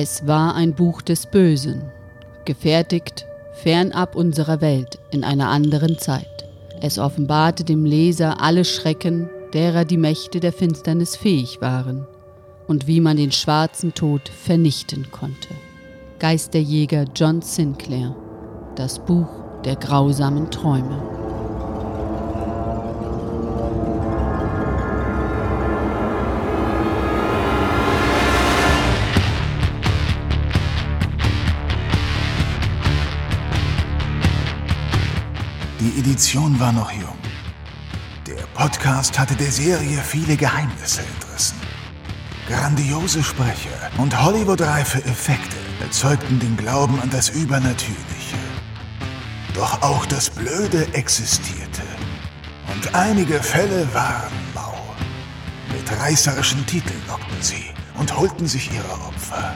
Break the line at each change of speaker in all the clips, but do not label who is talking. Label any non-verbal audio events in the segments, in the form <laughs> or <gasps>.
Es war ein Buch des Bösen, gefertigt fernab unserer Welt in einer anderen Zeit. Es offenbarte dem Leser alle Schrecken, derer die Mächte der Finsternis fähig waren und wie man den schwarzen Tod vernichten konnte. Geisterjäger John Sinclair, das Buch der grausamen Träume.
Die Edition war noch jung. Der Podcast hatte der Serie viele Geheimnisse entrissen. Grandiose Sprecher und Hollywood-reife Effekte erzeugten den Glauben an das Übernatürliche. Doch auch das Blöde existierte. Und einige Fälle waren mau. Mit reißerischen Titeln lockten sie und holten sich ihre Opfer.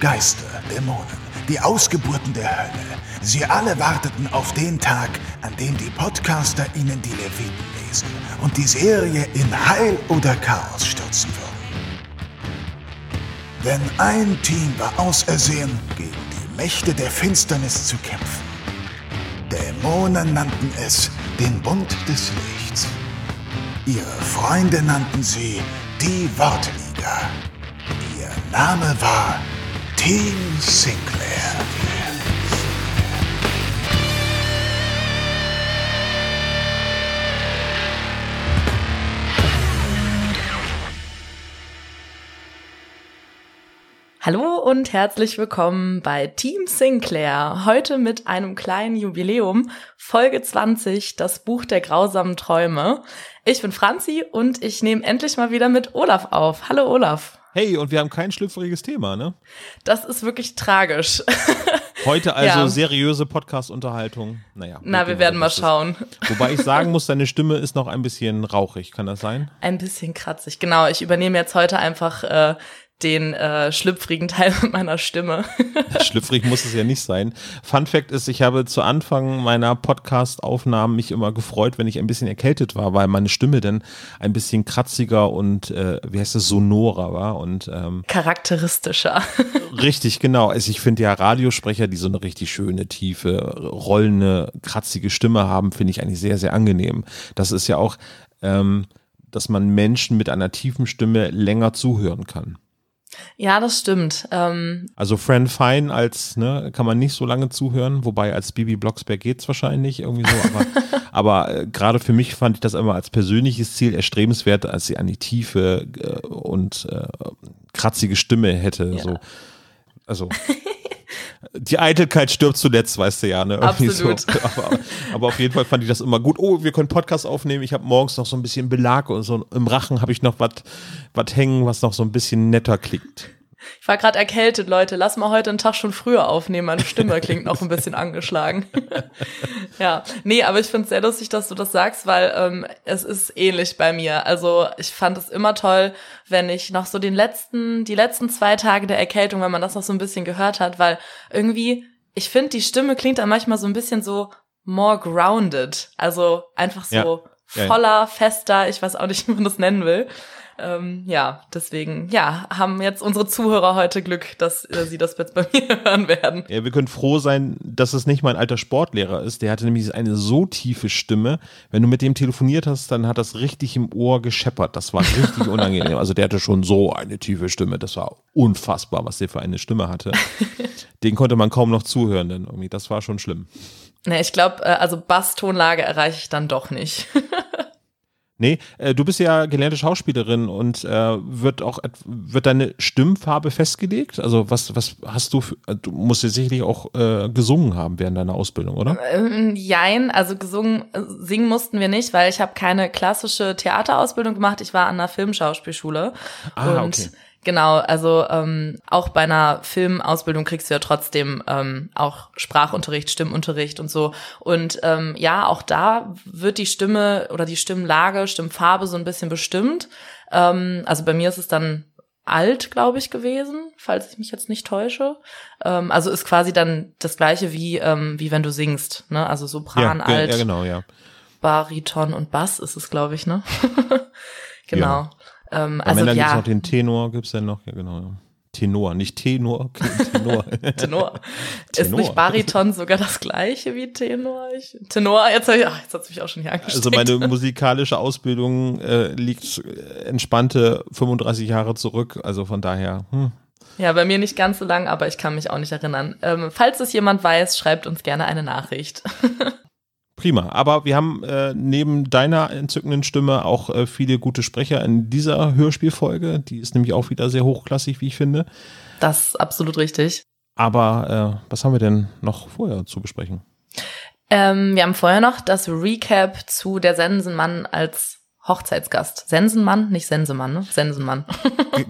Geister, Dämonen, die Ausgeburten der Hölle. Sie alle warteten auf den Tag, an dem die Podcaster ihnen die Leviten lesen und die Serie in Heil oder Chaos stürzen würden. Denn ein Team war ausersehen, gegen die Mächte der Finsternis zu kämpfen. Dämonen nannten es den Bund des Lichts. Ihre Freunde nannten sie die Wortliga. Ihr Name war Team Sinclair.
Hallo und herzlich willkommen bei Team Sinclair. Heute mit einem kleinen Jubiläum, Folge 20, das Buch der grausamen Träume. Ich bin Franzi und ich nehme endlich mal wieder mit Olaf auf. Hallo Olaf.
Hey, und wir haben kein schlüpfriges Thema, ne?
Das ist wirklich tragisch. <laughs>
Heute also ja. seriöse Podcast-Unterhaltung. Naja.
Na, wir werden mal schauen.
Wobei ich sagen <laughs> muss, deine Stimme ist noch ein bisschen rauchig, kann das sein?
Ein bisschen kratzig, genau. Ich übernehme jetzt heute einfach äh, den äh, schlüpfrigen Teil <laughs> meiner Stimme.
Schlüpfrig muss es ja nicht sein. Fun Fact ist, ich habe zu Anfang meiner Podcast-Aufnahmen mich immer gefreut, wenn ich ein bisschen erkältet war, weil meine Stimme dann ein bisschen kratziger und äh, wie heißt es, sonorer war und ähm,
charakteristischer. <laughs>
richtig, genau. Also ich finde ja Radiosprecher, die so eine richtig schöne, tiefe, rollende, kratzige Stimme haben, finde ich eigentlich sehr, sehr angenehm. Das ist ja auch, ähm, dass man Menschen mit einer tiefen Stimme länger zuhören kann.
Ja, das stimmt. Ähm
also Fran Fine als, ne, kann man nicht so lange zuhören, wobei als Bibi Blocksberg geht's wahrscheinlich irgendwie so, aber, <laughs> aber äh, gerade für mich fand ich das immer als persönliches Ziel erstrebenswert, als sie eine tiefe äh, und äh, kratzige Stimme hätte, ja. so. Also <laughs> die Eitelkeit stirbt zuletzt, weißt du ja, ne?
Irgendwie Absolut. So. <laughs>
Aber, aber, auf jeden Fall fand ich das immer gut. Oh, wir können Podcast aufnehmen. Ich habe morgens noch so ein bisschen Belag und so im Rachen habe ich noch was hängen, was noch so ein bisschen netter klingt.
Ich war gerade erkältet, Leute. Lass mal heute einen Tag schon früher aufnehmen. Meine Stimme klingt noch ein bisschen angeschlagen. <laughs> ja, nee, aber ich finde es sehr lustig, dass du das sagst, weil ähm, es ist ähnlich bei mir. Also ich fand es immer toll, wenn ich noch so den letzten, die letzten zwei Tage der Erkältung, wenn man das noch so ein bisschen gehört hat, weil irgendwie, ich finde, die Stimme klingt dann manchmal so ein bisschen so more grounded. Also einfach so ja. voller, fester, ich weiß auch nicht, <laughs> wie man das nennen will. Ähm, ja, deswegen, ja, haben jetzt unsere Zuhörer heute Glück, dass äh, sie das jetzt bei <laughs> mir hören werden.
Ja, wir können froh sein, dass es nicht mein alter Sportlehrer ist. Der hatte nämlich eine so tiefe Stimme. Wenn du mit dem telefoniert hast, dann hat das richtig im Ohr gescheppert. Das war richtig unangenehm. Also der hatte schon so eine tiefe Stimme. Das war unfassbar, was der für eine Stimme hatte. <laughs> Den konnte man kaum noch zuhören, denn irgendwie, das war schon schlimm.
Ne, ich glaube, äh, also Basstonlage erreiche ich dann doch nicht. <laughs>
Nee, äh, du bist ja gelernte Schauspielerin und äh, wird auch wird deine Stimmfarbe festgelegt? Also was was hast du für, du musst ja sicherlich auch äh, gesungen haben während deiner Ausbildung, oder?
Ähm, jein, also gesungen singen mussten wir nicht, weil ich habe keine klassische Theaterausbildung gemacht, ich war an einer Filmschauspielschule ah, und okay. Genau, also ähm, auch bei einer Filmausbildung kriegst du ja trotzdem ähm, auch Sprachunterricht, Stimmunterricht und so. Und ähm, ja, auch da wird die Stimme oder die Stimmlage, Stimmfarbe so ein bisschen bestimmt. Ähm, also bei mir ist es dann alt, glaube ich, gewesen, falls ich mich jetzt nicht täusche. Ähm, also ist quasi dann das gleiche wie ähm, wie wenn du singst, ne? Also Sopran,
ja,
alt,
ja, genau, ja.
Bariton und Bass ist es, glaube ich, ne? <laughs> genau. Ja.
Ähm, also, Männern ja. gibt's noch den Tenor, gibt's denn noch? Ja, genau. Ja. Tenor, nicht Tenor, <laughs> Tenor.
Tenor. Ist nicht Bariton sogar das gleiche wie Tenor? Ich, Tenor, jetzt, ich, ach, jetzt hat es mich auch schon hier angesteckt.
Also meine musikalische Ausbildung äh, liegt entspannte 35 Jahre zurück, also von daher. Hm.
Ja, bei mir nicht ganz so lang, aber ich kann mich auch nicht erinnern. Ähm, falls es jemand weiß, schreibt uns gerne eine Nachricht. <laughs>
Prima. Aber wir haben äh, neben deiner entzückenden Stimme auch äh, viele gute Sprecher in dieser Hörspielfolge. Die ist nämlich auch wieder sehr hochklassig, wie ich finde.
Das ist absolut richtig.
Aber äh, was haben wir denn noch vorher zu besprechen?
Ähm, wir haben vorher noch das Recap zu der Sensenmann als Hochzeitsgast. Sensenmann, nicht Sensemann, ne? Sensenmann.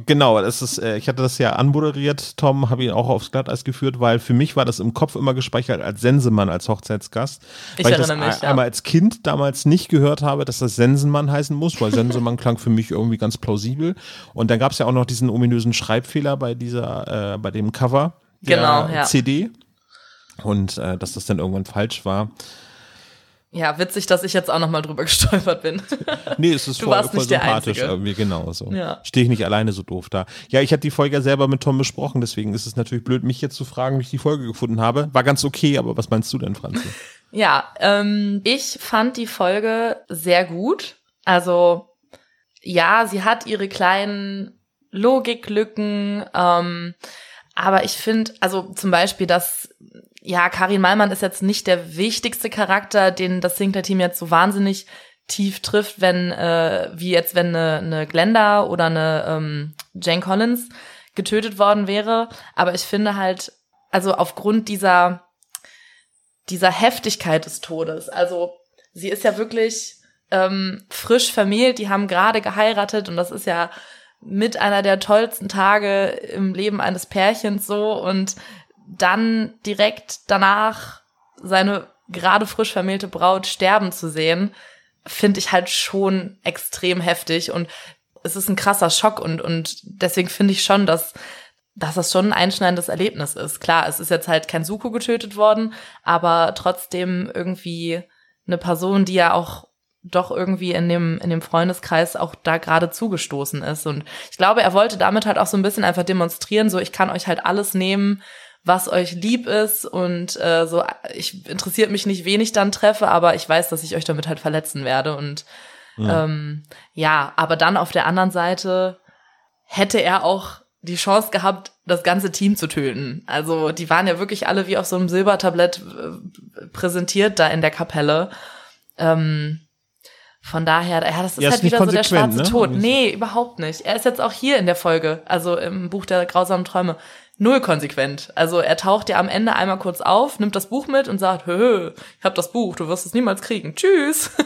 genau, das ist, äh, ich hatte das ja anmoderiert, Tom, habe ihn auch aufs Glatteis geführt, weil für mich war das im Kopf immer gespeichert als Sensemann als Hochzeitsgast.
Ich
weil
erinnere
ich
mich,
das
ja.
einmal als Kind damals nicht gehört habe, dass das Sensenmann heißen muss, weil Sensemann <laughs> klang für mich irgendwie ganz plausibel. Und dann gab es ja auch noch diesen ominösen Schreibfehler bei dieser, äh, bei dem Cover der
Genau, ja.
CD. Und äh, dass das dann irgendwann falsch war.
Ja, witzig, dass ich jetzt auch noch mal drüber <laughs> gestolpert bin.
Nee, es ist
Du
voll,
warst
voll
nicht der
sympathisch irgendwie, genau so.
Ja.
Stehe ich nicht alleine so doof da. Ja, ich hatte die Folge ja selber mit Tom besprochen, deswegen ist es natürlich blöd, mich jetzt zu fragen, wie ich die Folge gefunden habe. War ganz okay, aber was meinst du denn, Franzi? <laughs>
Ja, ähm, ich fand die Folge sehr gut. Also ja, sie hat ihre kleinen Logiklücken, ähm, aber ich finde, also zum Beispiel, dass ja Karin Mallmann ist jetzt nicht der wichtigste Charakter, den das Sinclair-Team jetzt so wahnsinnig tief trifft, wenn äh, wie jetzt wenn eine, eine Glenda oder eine ähm, Jane Collins getötet worden wäre. Aber ich finde halt, also aufgrund dieser dieser Heftigkeit des Todes. Also sie ist ja wirklich ähm, frisch vermählt, die haben gerade geheiratet und das ist ja mit einer der tollsten Tage im Leben eines Pärchens so und dann direkt danach seine gerade frisch vermählte Braut sterben zu sehen, finde ich halt schon extrem heftig und es ist ein krasser Schock und, und deswegen finde ich schon, dass, dass das schon ein einschneidendes Erlebnis ist. Klar, es ist jetzt halt kein Suko getötet worden, aber trotzdem irgendwie eine Person, die ja auch doch irgendwie in dem, in dem Freundeskreis auch da gerade zugestoßen ist. Und ich glaube, er wollte damit halt auch so ein bisschen einfach demonstrieren, so ich kann euch halt alles nehmen, was euch lieb ist und äh, so, ich interessiert mich nicht, wen ich dann treffe, aber ich weiß, dass ich euch damit halt verletzen werde. Und
Ja.
ähm, ja, aber dann auf der anderen Seite hätte er auch die Chance gehabt, das ganze Team zu töten. Also die waren ja wirklich alle wie auf so einem Silbertablett äh, präsentiert da in der Kapelle. Ähm, von daher, ja, das ist
Ja, ist
halt
nicht
wieder so der schwarze
ne?
Tod. Nee, überhaupt nicht. Er ist jetzt auch hier in der Folge, also im Buch der grausamen Träume, null konsequent. Also er taucht ja am Ende einmal kurz auf, nimmt das Buch mit und sagt, hö, hö, ich hab das Buch, du wirst es niemals kriegen. Tschüss. <laughs>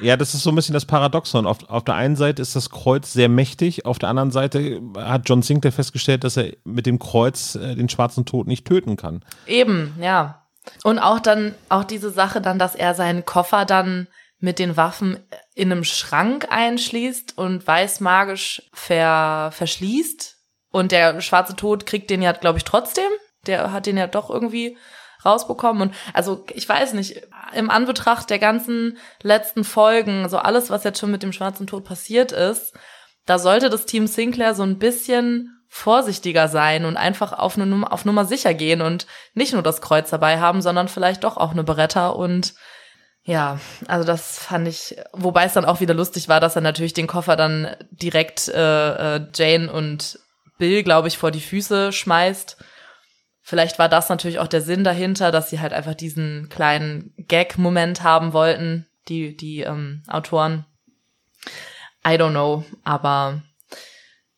Ja, das ist so ein bisschen das Paradoxon. Auf, auf der einen Seite ist das Kreuz sehr mächtig, auf der anderen Seite hat John Sinclair festgestellt, dass er mit dem Kreuz äh, den schwarzen Tod nicht töten kann.
Eben, ja. Und auch dann, auch diese Sache dann, dass er seinen Koffer dann mit den Waffen in einem Schrank einschließt und weiß magisch ver, verschließt. Und der schwarze Tod kriegt den ja, glaube ich, trotzdem. Der hat den ja doch irgendwie rausbekommen. Und also, ich weiß nicht, im Anbetracht der ganzen letzten Folgen, so alles, was jetzt schon mit dem schwarzen Tod passiert ist, da sollte das Team Sinclair so ein bisschen vorsichtiger sein und einfach auf, eine auf Nummer sicher gehen und nicht nur das Kreuz dabei haben, sondern vielleicht doch auch eine Beretta und ja, also das fand ich, wobei es dann auch wieder lustig war, dass er natürlich den Koffer dann direkt äh, äh, Jane und Bill, glaube ich, vor die Füße schmeißt. Vielleicht war das natürlich auch der Sinn dahinter, dass sie halt einfach diesen kleinen Gag-Moment haben wollten, die, die ähm, Autoren. I don't know, aber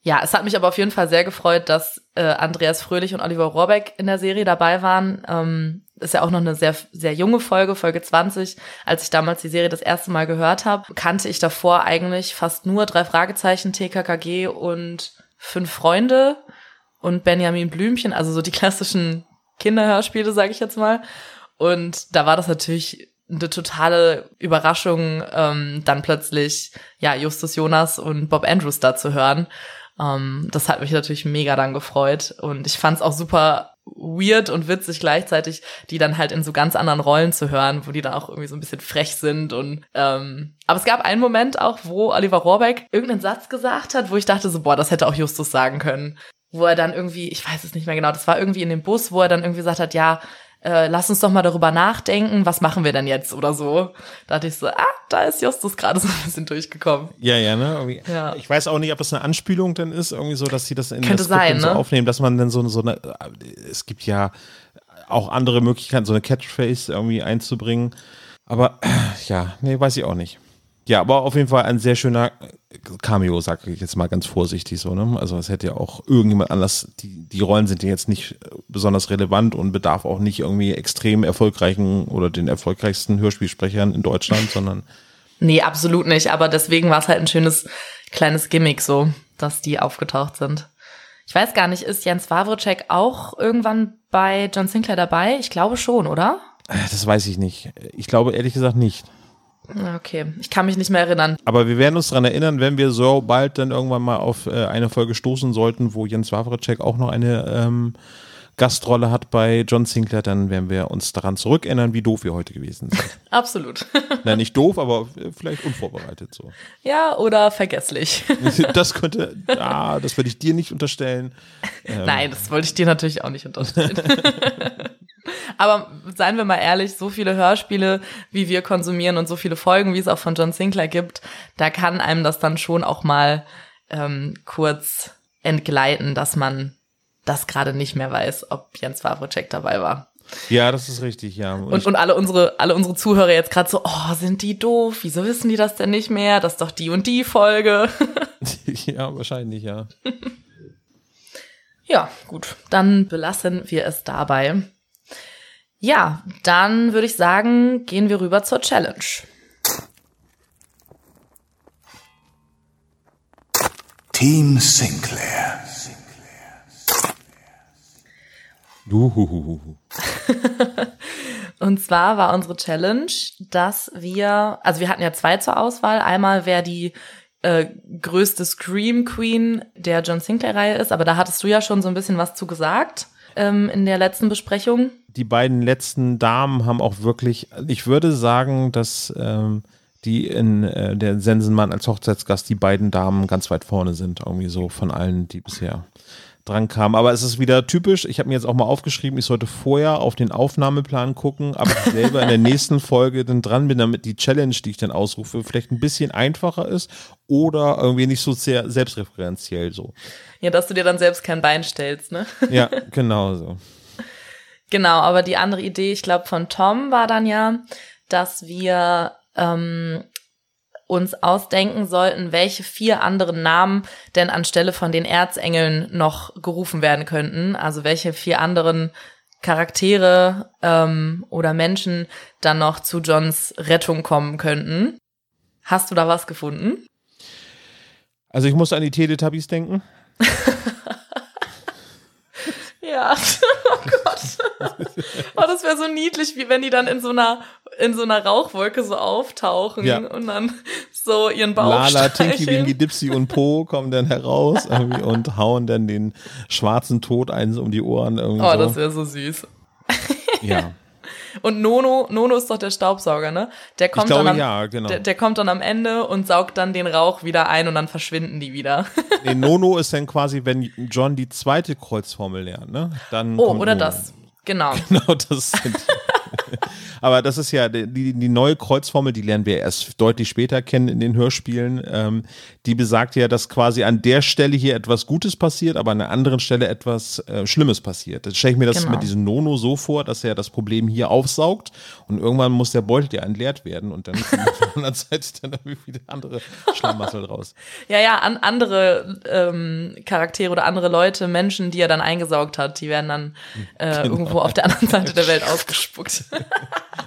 ja, es hat mich aber auf jeden Fall sehr gefreut, dass äh, Andreas Fröhlich und Oliver Rohrbeck in der Serie dabei waren. Ähm, ist ja auch noch eine sehr, sehr junge Folge, Folge 20. Als ich damals die Serie das erste Mal gehört habe, kannte ich davor eigentlich fast nur drei Fragezeichen, TKKG und fünf Freunde und Benjamin Blümchen, also so die klassischen Kinderhörspiele, sage ich jetzt mal. Und da war das natürlich eine totale Überraschung, ähm, dann plötzlich ja Justus Jonas und Bob Andrews da zu hören. Ähm, das hat mich natürlich mega dann gefreut und ich fand es auch super weird und witzig gleichzeitig, die dann halt in so ganz anderen Rollen zu hören, wo die dann auch irgendwie so ein bisschen frech sind und ähm, aber es gab einen Moment auch, wo Oliver Rohrbeck irgendeinen Satz gesagt hat, wo ich dachte so, boah, das hätte auch Justus sagen können. Wo er dann irgendwie, ich weiß es nicht mehr genau, das war irgendwie in dem Bus, wo er dann irgendwie gesagt hat, ja, äh, lass uns doch mal darüber nachdenken, was machen wir denn jetzt oder so. Da dachte ich so, ah, da ist Justus gerade so ein bisschen durchgekommen.
Ja, ja, ne? Irgendwie.
Ja.
Ich weiß auch nicht, ob das eine Anspielung dann ist, irgendwie so, dass sie das in
Könnte
das
sein,
so
ne?
aufnehmen, dass man dann so, so eine, es gibt ja auch andere Möglichkeiten, so eine Catchphrase irgendwie einzubringen. Aber ja, nee, weiß ich auch nicht. Ja, aber auf jeden Fall ein sehr schöner Cameo, sag ich jetzt mal ganz vorsichtig so, ne? Also es hätte ja auch irgendjemand anders, die, die Rollen sind ja jetzt nicht besonders relevant und bedarf auch nicht irgendwie extrem erfolgreichen oder den erfolgreichsten Hörspielsprechern in Deutschland, sondern
Nee, absolut nicht. Aber deswegen war es halt ein schönes kleines Gimmick so, dass die aufgetaucht sind. Ich weiß gar nicht, ist Jens Wawrczyk auch irgendwann bei John Sinclair dabei? Ich glaube schon, oder?
äh, das weiß ich nicht. Ich glaube ehrlich gesagt nicht.
Okay, ich kann mich nicht mehr erinnern.
Aber wir werden uns daran erinnern, wenn wir so bald dann irgendwann mal auf äh, eine Folge stoßen sollten, wo Jens Wawrczyk auch noch eine ähm, Gastrolle hat bei John Sinclair, dann werden wir uns daran zurückerinnern, wie doof wir heute gewesen sind. <laughs>
Absolut. <laughs>
Na, nicht doof, aber äh, vielleicht unvorbereitet so.
ja, oder vergesslich. <laughs>
Das könnte, ah, das würde ich dir nicht unterstellen.
Nein, das wollte ich dir natürlich auch nicht unterstellen. Aber seien wir mal ehrlich, so viele Hörspiele, wie wir konsumieren und so viele Folgen, wie es auch von John Sinclair gibt, da kann einem das dann schon auch mal ähm, kurz entgleiten, dass man das gerade nicht mehr weiß, ob Jens Wawrczyk dabei war.
Ja, das ist richtig, ja.
Und, und alle unsere, alle unsere Zuhörer jetzt gerade so, oh, sind die doof? Wieso wissen die das denn nicht mehr? Das ist doch die und die Folge. <laughs>
ja, wahrscheinlich, ja. <laughs>
Ja, gut, dann belassen wir es dabei. Ja, dann würde ich sagen, gehen wir rüber zur Challenge.
Team Sinclair.
Uhuhuhu. <laughs>
Und zwar war unsere Challenge, dass wir, also wir hatten ja zwei zur Auswahl. Einmal, wer die äh, größte Scream Queen der John Sinclair-Reihe ist, aber da hattest du ja schon so ein bisschen was zu gesagt ähm, in der letzten Besprechung.
Die beiden letzten Damen haben auch wirklich, ich würde sagen, dass ähm, die in äh, der Sensenmann als Hochzeitsgast die beiden Damen ganz weit vorne sind, irgendwie so von allen, die bisher dran kamen. Aber es ist wieder typisch. Ich habe mir jetzt auch mal aufgeschrieben, ich sollte vorher auf den Aufnahmeplan gucken, aber ich selber in der nächsten Folge dann dran bin, damit die Challenge, die ich dann ausrufe, vielleicht ein bisschen einfacher ist oder irgendwie nicht so sehr selbstreferenziell so.
Ja, dass du dir dann selbst kein Bein stellst, ne?
Ja, <laughs> genau so.
Genau, aber die andere Idee, ich glaube, von Tom war dann ja, dass wir ähm, uns ausdenken sollten, welche vier anderen Namen denn anstelle von den Erzengeln noch gerufen werden könnten. Also welche vier anderen Charaktere ähm, oder Menschen dann noch zu Johns Rettung kommen könnten. Hast du da was gefunden?
Also ich muss an die Teletubbies denken. <laughs>
Ja, <laughs> oh Gott. Oh, das wäre so niedlich, wie wenn die dann in so einer in so einer Rauchwolke so auftauchen
Ja.
und dann so ihren Bauch
Lala, Tinky. Winky, Dipsy und Po kommen dann heraus <laughs> und hauen dann den schwarzen Tod eins um die Ohren irgendwie
Oh,
so.
das wäre so süß.
ja. <laughs>
Und Nono, Nono ist doch der Staubsauger, ne? Der kommt
glaube,
dann am,
ja, genau.
der, der kommt dann am Ende und saugt dann den Rauch wieder ein und dann verschwinden die wieder. <laughs>
Nee, Nono ist dann quasi, wenn John die zweite Kreuzformel lernt, ne? Dann
Oh, oder
Nono.
das. Genau. <laughs>
Genau, das sind <laughs> Aber das ist ja die, die die neue Kreuzformel, die lernen wir erst deutlich später kennen in den Hörspielen. Ähm, die besagt ja, dass quasi an der Stelle hier etwas Gutes passiert, aber an der anderen Stelle etwas äh, Schlimmes passiert. Jetzt stelle ich mir das
Genau.
mit diesem Nono so vor, dass er das Problem hier aufsaugt und irgendwann muss der Beutel ja entleert werden und dann kommt auf der anderen Seite dann wieder andere Schlamassel raus. <laughs>
Ja, ja, an, andere ähm, Charaktere oder andere Leute, Menschen, die er dann eingesaugt hat, die werden dann äh,
Genau.
irgendwo auf der anderen Seite der Welt <laughs> ausgespuckt.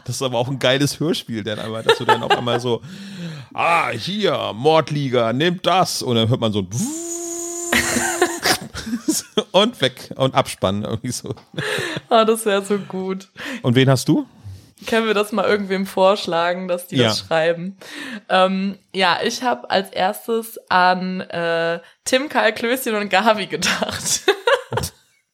Das ist aber auch ein geiles Hörspiel, denn einmal, dass du dann auf einmal so, <laughs> ah, hier, Mordliga, nimm das. Und dann hört man so ein <laughs> und weg und abspannen irgendwie so.
oh, <laughs> das wäre so gut.
Und wen hast du?
Können wir das mal irgendwem vorschlagen, dass die das
Ja.
schreiben? Ähm, ja, ich habe als erstes an äh, Tim, Karl Klößchen und Gavi gedacht. <laughs>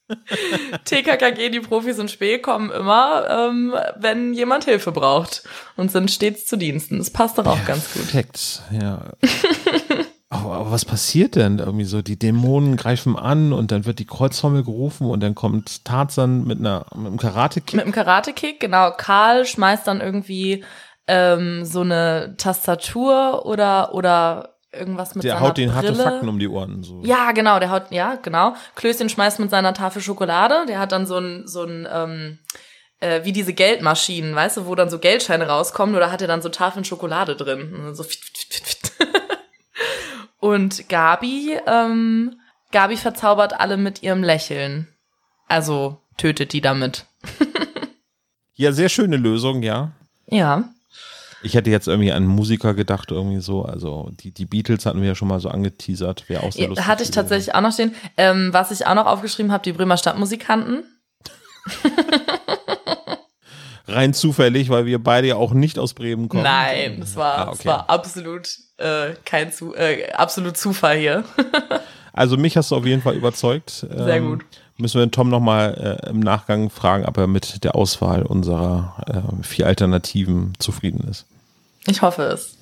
<laughs> TKKG, die Profis in Spee kommen immer, ähm, wenn jemand Hilfe braucht und sind stets zu Diensten. Das passt doch auch ganz gut.
Perfekt, ja. <laughs> Aber, aber, was passiert denn irgendwie so? Die Dämonen greifen an und dann wird die Kreuztrommel gerufen und dann kommt Tarzan mit, einer, mit einem Karate-Kick.
Mit einem Karate-Kick, genau. Karl schmeißt dann irgendwie ähm, so eine Tastatur oder, oder irgendwas mit
der
seiner
haut den
Brille.
harte Fakten um die Ohren. So.
Ja, genau, der haut, ja, genau. Klößchen schmeißt mit seiner Tafel Schokolade. Der hat dann so ein, so ein, ähm, äh, wie diese Geldmaschinen, weißt du, wo dann so Geldscheine rauskommen, oder hat er dann so Tafeln Schokolade drin. Und so fit, fit, fit, fit. <laughs> Und Gabi, ähm, Gabi verzaubert alle mit ihrem Lächeln. Also tötet die damit. <laughs>
ja, sehr schöne Lösung, ja.
Ja.
Ich hätte jetzt irgendwie an Musiker gedacht, irgendwie so. Also die, die Beatles hatten wir ja schon mal so angeteasert. Wäre auch sehr lustig.
Hatte ich tatsächlich auch noch stehen. Ähm, was ich auch noch aufgeschrieben habe, die Bremer Stadtmusikanten. <laughs>
Rein zufällig, weil wir beide ja auch nicht aus Bremen kommen.
Nein, es war,
Ah, okay.
es war absolut äh, kein Zu äh, absolut Zufall hier. <laughs>
Also mich hast du auf jeden Fall überzeugt.
Sehr
Ähm,
gut.
Müssen wir den Tom nochmal äh, im Nachgang fragen, ob er mit der Auswahl unserer äh, vier Alternativen zufrieden ist.
Ich hoffe es.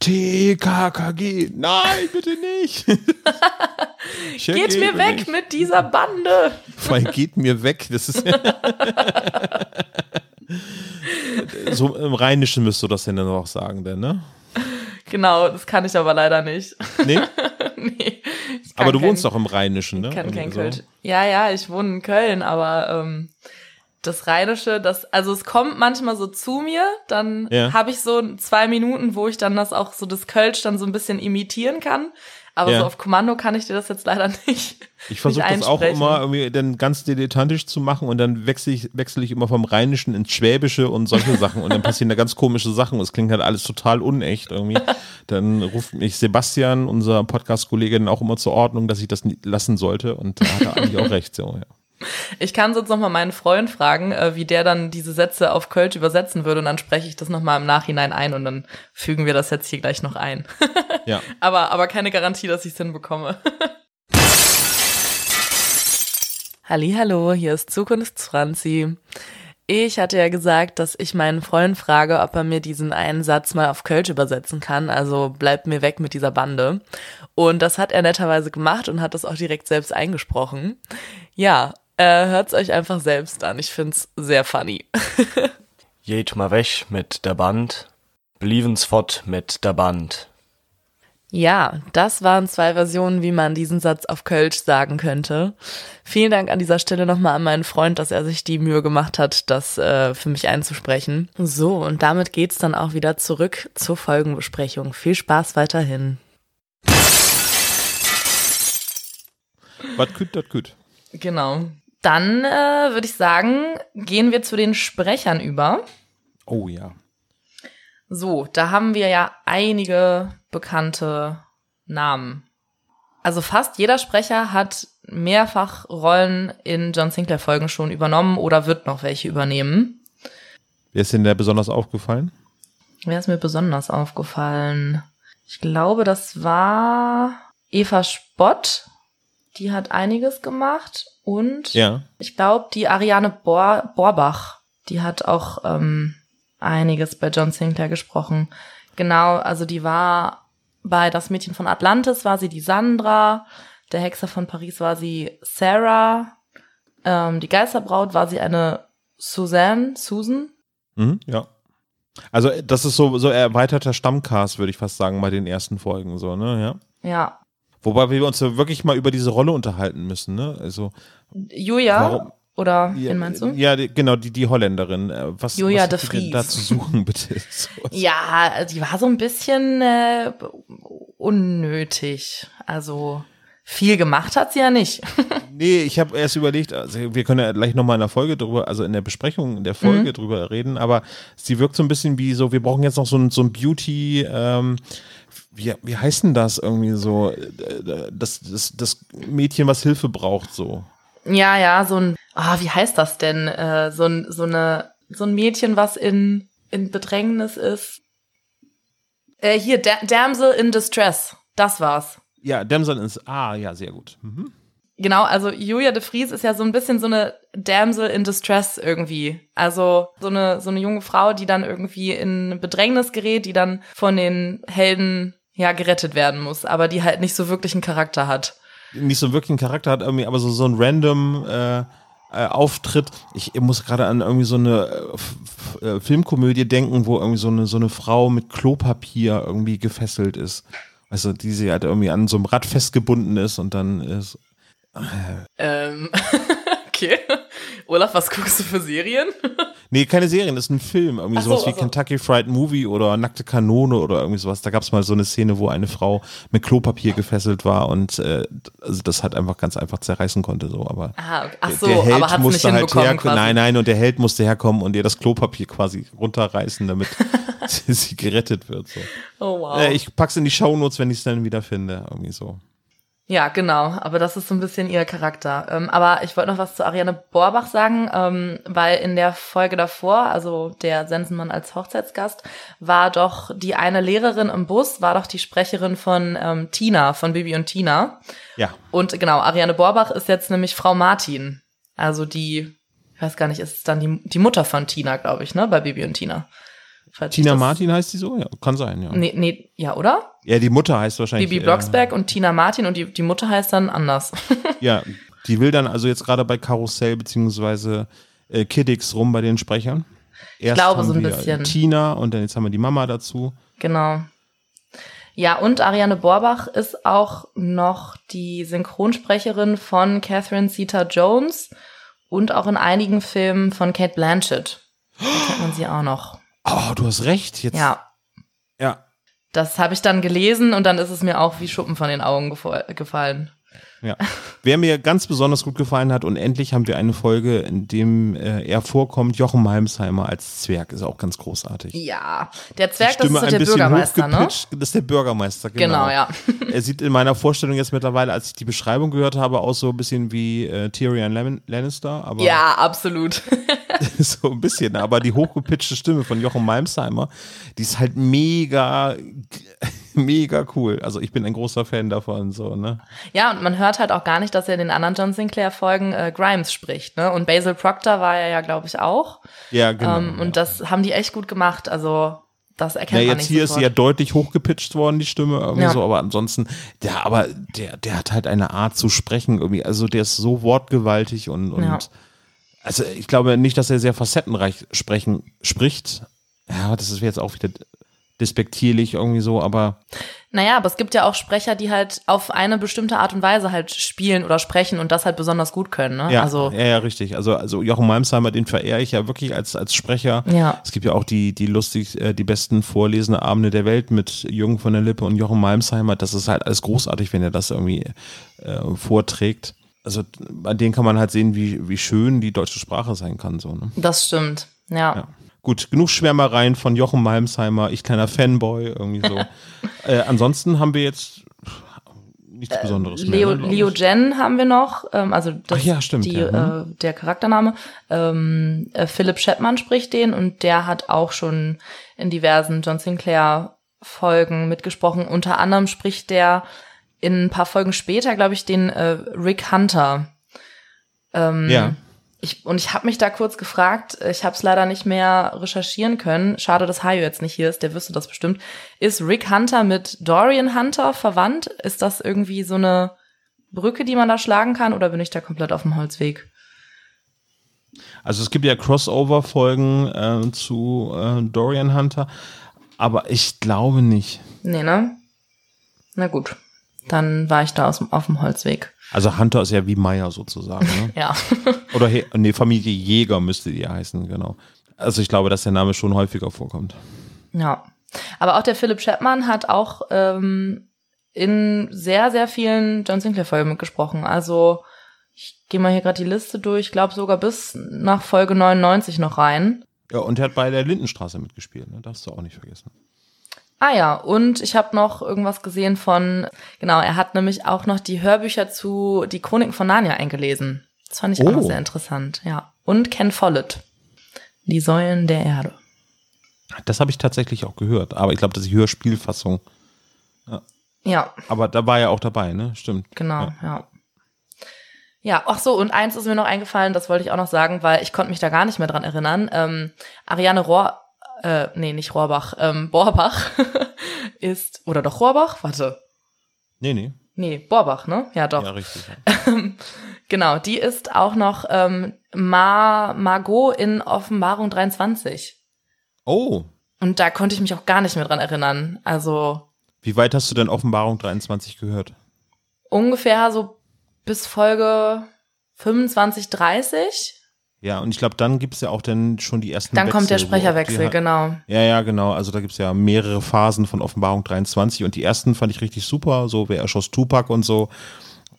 TKKG, nein, bitte nicht. <laughs>
Geht mir weg mit dieser Bande.
Vor allem geht mir weg. Das ist <laughs> so im Rheinischen müsst du das denn dann auch sagen, denn, ne?
Genau, das kann ich aber leider nicht.
Nee? <laughs>
nee,
Aber du
kein-
wohnst doch im Rheinischen, ne?
Ich kann kein
so.
Ja, ja, ich wohne in Köln, aber ähm, das Rheinische, das, also es kommt manchmal so zu mir, dann
Ja.
habe ich so zwei Minuten, wo ich dann das auch so das Kölsch dann so ein bisschen imitieren kann. Aber
Ja.
so auf Kommando kann ich dir das jetzt leider <laughs> nicht.
Ich versuche das auch immer irgendwie dann ganz dilettantisch zu machen und dann wechsle ich, wechsle ich immer vom Rheinischen ins Schwäbische und solche Sachen und dann passieren da ganz komische Sachen und es klingt halt alles total unecht irgendwie. <laughs> Dann ruft mich Sebastian, unser Podcast-Kollege, dann auch immer zur Ordnung, dass ich das lassen sollte und da hat er eigentlich auch recht. So, ja.
Ich kann sonst noch mal meinen Freund fragen, äh, wie der dann diese Sätze auf Kölsch übersetzen würde und dann spreche ich das noch mal im Nachhinein ein und dann fügen wir das jetzt hier gleich noch ein. <laughs>
ja.
aber, aber keine Garantie, dass ich es hinbekomme. <laughs> Hallo, hier ist Zukunftsfranzi. Ich hatte ja gesagt, dass ich meinen Freund frage, ob er mir diesen einen Satz mal auf Kölsch übersetzen kann. Also bleibt mir weg mit dieser Bande. Und das hat er netterweise gemacht und hat das auch direkt selbst eingesprochen. Ja, äh, hört's euch einfach selbst an. Ich find's sehr funny. <laughs>
Geht mal weg mit der Band, blieven's fort mit der Band.
Ja, das waren zwei Versionen, wie man diesen Satz auf Kölsch sagen könnte. Vielen Dank an dieser Stelle nochmal an meinen Freund, dass er sich die Mühe gemacht hat, das äh, für mich einzusprechen. So, und damit geht's dann auch wieder zurück zur Folgenbesprechung. Viel Spaß weiterhin.
Was küt, das küt.
Genau. Dann äh, würde ich sagen, gehen wir zu den Sprechern über.
Oh ja.
So, da haben wir ja einige bekannte Namen. Also fast jeder Sprecher hat mehrfach Rollen in John Sinclair Folgen schon übernommen oder wird noch welche übernehmen.
Wer ist denn der besonders aufgefallen?
Wer ist mir besonders aufgefallen? Ich glaube, das war Eva Spott. Die hat einiges gemacht und
Ja.
ich glaube, die Ariane Bor Borbach, die hat auch ähm, einiges bei John Sinclair gesprochen. Genau, also die war bei Das Mädchen von Atlantis war sie die Sandra, der Hexer von Paris war sie Sarah, ähm, die Geisterbraut war sie eine Suzanne, Susan.
Mhm, ja. Also das ist so so erweiterter Stammcast, würde ich fast sagen, bei den ersten Folgen so, ne, ja.
Ja,
Wobei wir uns ja wirklich mal über diese Rolle unterhalten müssen, ne? Also
Julia
Warum?
oder
ja,
wen meinst du?
Ja, die, genau, die, die Holländerin. Äh, Was,
Julia
was
de Vries.
da zu suchen, <laughs> bitte? So.
Ja, die war so ein bisschen äh, unnötig. Also viel gemacht hat sie ja nicht. <laughs>
Nee, ich habe erst überlegt, also wir können ja gleich nochmal in der Folge drüber, also in der Besprechung in der Folge
Mhm.
drüber reden, aber sie wirkt so ein bisschen wie so, wir brauchen jetzt noch so ein, so ein Beauty, ähm, wie, wie heißt denn das irgendwie so, das, das, das Mädchen, was Hilfe braucht, so.
Ja, ja, so ein, ah, wie heißt das denn? Äh, so ein, so eine, so ein Mädchen, was in, in Bedrängnis ist. Äh, hier, da Damsel in Distress. Das war's.
Ja, Damsel ist, ah, ja, sehr gut. Mhm.
Genau, also Julia de Vries ist ja so ein bisschen so eine Damsel in Distress irgendwie. Also so eine, so eine junge Frau, die dann irgendwie in Bedrängnis gerät, die dann von den Helden ja gerettet werden muss, aber die halt nicht so wirklich einen Charakter hat.
Nicht so wirklich einen Charakter hat, irgendwie, aber so, so ein random äh, äh, Auftritt. Ich muss gerade an irgendwie so eine äh, äh, Filmkomödie denken, wo irgendwie so eine, so eine Frau mit Klopapier irgendwie gefesselt ist. Also die sie halt irgendwie an so einem Rad festgebunden ist und dann ist.
Ähm, <laughs> okay. Olaf, was guckst du für Serien? <laughs>
Nee, keine Serien, das ist ein Film. Irgendwie
so,
sowas wie
ach so.
Kentucky Fried Movie oder Nackte Kanone oder irgendwie sowas. Da gab es mal so eine Szene, wo eine Frau mit Klopapier gefesselt war und äh, also das halt einfach ganz einfach zerreißen konnte. So. Aber
Ah. Ach
der-
so,
der Held
aber hat's nicht
musste halt herkommen. Nein, nein, und der Held musste herkommen und ihr das Klopapier quasi runterreißen, damit <laughs> sie gerettet wird. So.
Oh wow.
Äh, ich pack's in die Shownotes, wenn ich es dann wieder finde. Irgendwie so.
Ja, genau. Aber das ist so ein bisschen ihr Charakter. Ähm, aber ich wollte noch was zu Ariane Borbach sagen, ähm, weil in der Folge davor, also der Sensenmann als Hochzeitsgast, war doch die eine Lehrerin im Bus, war doch die Sprecherin von ähm, Tina, von Bibi und Tina.
Ja.
Und genau, Ariane Borbach ist jetzt nämlich Frau Martin. Also die, ich weiß gar nicht, ist es dann die, die Mutter von Tina, glaube ich, ne, bei Bibi und Tina. Ich
Tina Martin heißt sie so? Ja, kann sein, ja.
Nee, nee, ja, oder?
Ja, die Mutter heißt wahrscheinlich.
Bibi
äh,
Blocksberg und Tina Martin und die, die Mutter heißt dann anders. <laughs>
Ja, die will dann also jetzt gerade bei Karussell beziehungsweise äh, Kiddix rum bei den Sprechern. Erst
glaube,
haben
so ein bisschen.
Tina und dann jetzt haben wir die Mama dazu.
Genau. Ja, und Ariane Borbach ist auch noch die Synchronsprecherin von Catherine Zeta-Jones und auch in einigen Filmen von Kate Blanchett. <gasps> Da kennt man sie auch noch.
Oh, du hast recht. Jetzt,
Ja,
Ja.
das habe ich dann gelesen und dann ist es mir auch wie Schuppen von den Augen gefallen.
Ja. Wer mir ganz besonders gut gefallen hat und endlich haben wir eine Folge, in dem äh, er vorkommt, Jochen Malmsheimer als Zwerg, ist auch ganz großartig.
Ja, der Zwerg, das ist
ein
doch der Bürgermeister, ne?
Das ist der Bürgermeister, genau.
Genau, ja. <laughs>
Er sieht in meiner Vorstellung jetzt mittlerweile, als ich die Beschreibung gehört habe, aus so ein bisschen wie äh, Tyrion Lan- Lannister, aber
Ja, absolut. <laughs> <laughs>
so ein bisschen, aber die hochgepitchte Stimme von Jochen Malmsheimer, die ist halt mega, <laughs> mega cool. Also ich bin ein großer Fan davon, so, ne?
Ja, und man hört halt auch gar nicht, dass er in den anderen John Sinclair-Folgen äh, Grimes spricht, ne? Und Basil Proctor war er ja, glaube ich, auch.
Ja, genau.
ähm, und das haben die echt gut gemacht. Also, das
ja,
erkennt man
jetzt
nicht
hier ist
sofort.
sie ja deutlich hochgepitcht worden, die Stimme irgendwie
Ja.
so, aber ansonsten, der, aber der, der hat halt eine Art zu sprechen irgendwie, also der ist so wortgewaltig und, und
Ja.
also ich glaube nicht, dass er sehr facettenreich sprechen, spricht. Ja, das ist jetzt auch wieder despektierlich irgendwie so, aber
Naja, aber es gibt ja auch Sprecher, die halt auf eine bestimmte Art und Weise halt spielen oder sprechen und das halt besonders gut können, ne?
Ja,
Also,
ja, ja, richtig. Also, also Jochen Malmsheimer, den verehre ich ja wirklich als, als Sprecher.
Ja.
Es gibt ja auch die, die lustig, äh, die besten vorlesende Abende der Welt mit Jürgen von der Lippe und Jochen Malmsheimer. Das ist halt alles großartig, wenn er das irgendwie äh, vorträgt. Also bei denen kann man halt sehen, wie, wie schön die deutsche Sprache sein kann. So, ne?
das stimmt. Ja.
Ja. Gut, genug Schwärmereien von Jochen Malmsheimer, ich kleiner Fanboy, irgendwie so. <laughs> äh, ansonsten haben wir jetzt nichts Besonderes mehr.
Leo,
ne, glaub
Leo. Jen haben wir noch, ähm, also das,
Ach ja, stimmt,
die,
ja,
äh, der Charaktername. Ähm, äh, Philipp Shepman spricht den und der hat auch schon in diversen John Sinclair Folgen mitgesprochen. Unter anderem spricht der in ein paar Folgen später, glaube ich, den äh, Rick Hunter. Ähm,
Ja.
Ich, und ich habe mich da kurz gefragt, ich habe es leider nicht mehr recherchieren können. Schade, dass Hayo jetzt nicht hier ist, der wüsste das bestimmt. Ist Rick Hunter mit Dorian Hunter verwandt? Ist das irgendwie so eine Brücke, die man da schlagen kann, oder bin ich da komplett auf dem Holzweg?
Also es gibt ja Crossover-Folgen äh, zu äh, Dorian Hunter, aber ich glaube nicht.
Nee, ne? Na gut. Dann war ich da aus, dem- auf dem Holzweg.
Also Hunter ist ja wie Meier sozusagen. Ne?
Ja. <laughs>
Oder he nee, Familie Jäger müsste die heißen, genau. Also ich glaube, dass der Name schon häufiger vorkommt.
ja. Aber auch der Philipp Chapman hat auch ähm, in sehr, sehr vielen John Sinclair-Folgen mitgesprochen. Also ich gehe mal hier gerade die Liste durch, ich glaube sogar bis nach Folge 99 noch rein.
Ja, und er hat bei der Lindenstraße mitgespielt, ne? darfst du auch nicht vergessen.
Ah ja, und ich habe noch irgendwas gesehen von, genau, er hat nämlich auch noch die Hörbücher zu Die Chroniken von Narnia eingelesen. Das fand ich auch noch
Oh.
sehr interessant, ja. Und Ken Follett, Die Säulen der Erde.
Das habe ich tatsächlich auch gehört, aber ich glaube, das ist die Hörspielfassung.
Ja,
Aber da war er auch dabei, ne? Stimmt.
genau,
Ja.
ja. Ja, ach so, und eins ist mir noch eingefallen, das wollte ich auch noch sagen, weil ich konnte mich da gar nicht mehr dran erinnern. Ähm, Ariane Rohr, äh, nee, nicht Rohrbach, ähm, Borbach <laughs> ist, oder doch Rohrbach? Warte.
Nee, nee.
Nee, Borbach, ne? Ja, doch.
Ja, richtig. Ja.
genau, die ist auch noch ähm, Ma Margot in Offenbarung 23.
Oh,
Und da konnte ich mich auch gar nicht mehr dran erinnern. Also
wie weit hast du denn Offenbarung 23 gehört?
ungefähr so bis Folge 25, 30.
Ja, und ich glaube, dann gibt's ja auch dann schon die ersten
Dann kommt der
Wechsel, wo auch
Sprecherwechsel, genau.
Ja, ja, genau. Also da gibt's ja mehrere Phasen von Offenbarung 23 und die ersten fand ich richtig super, so wer erschoss Tupac und so.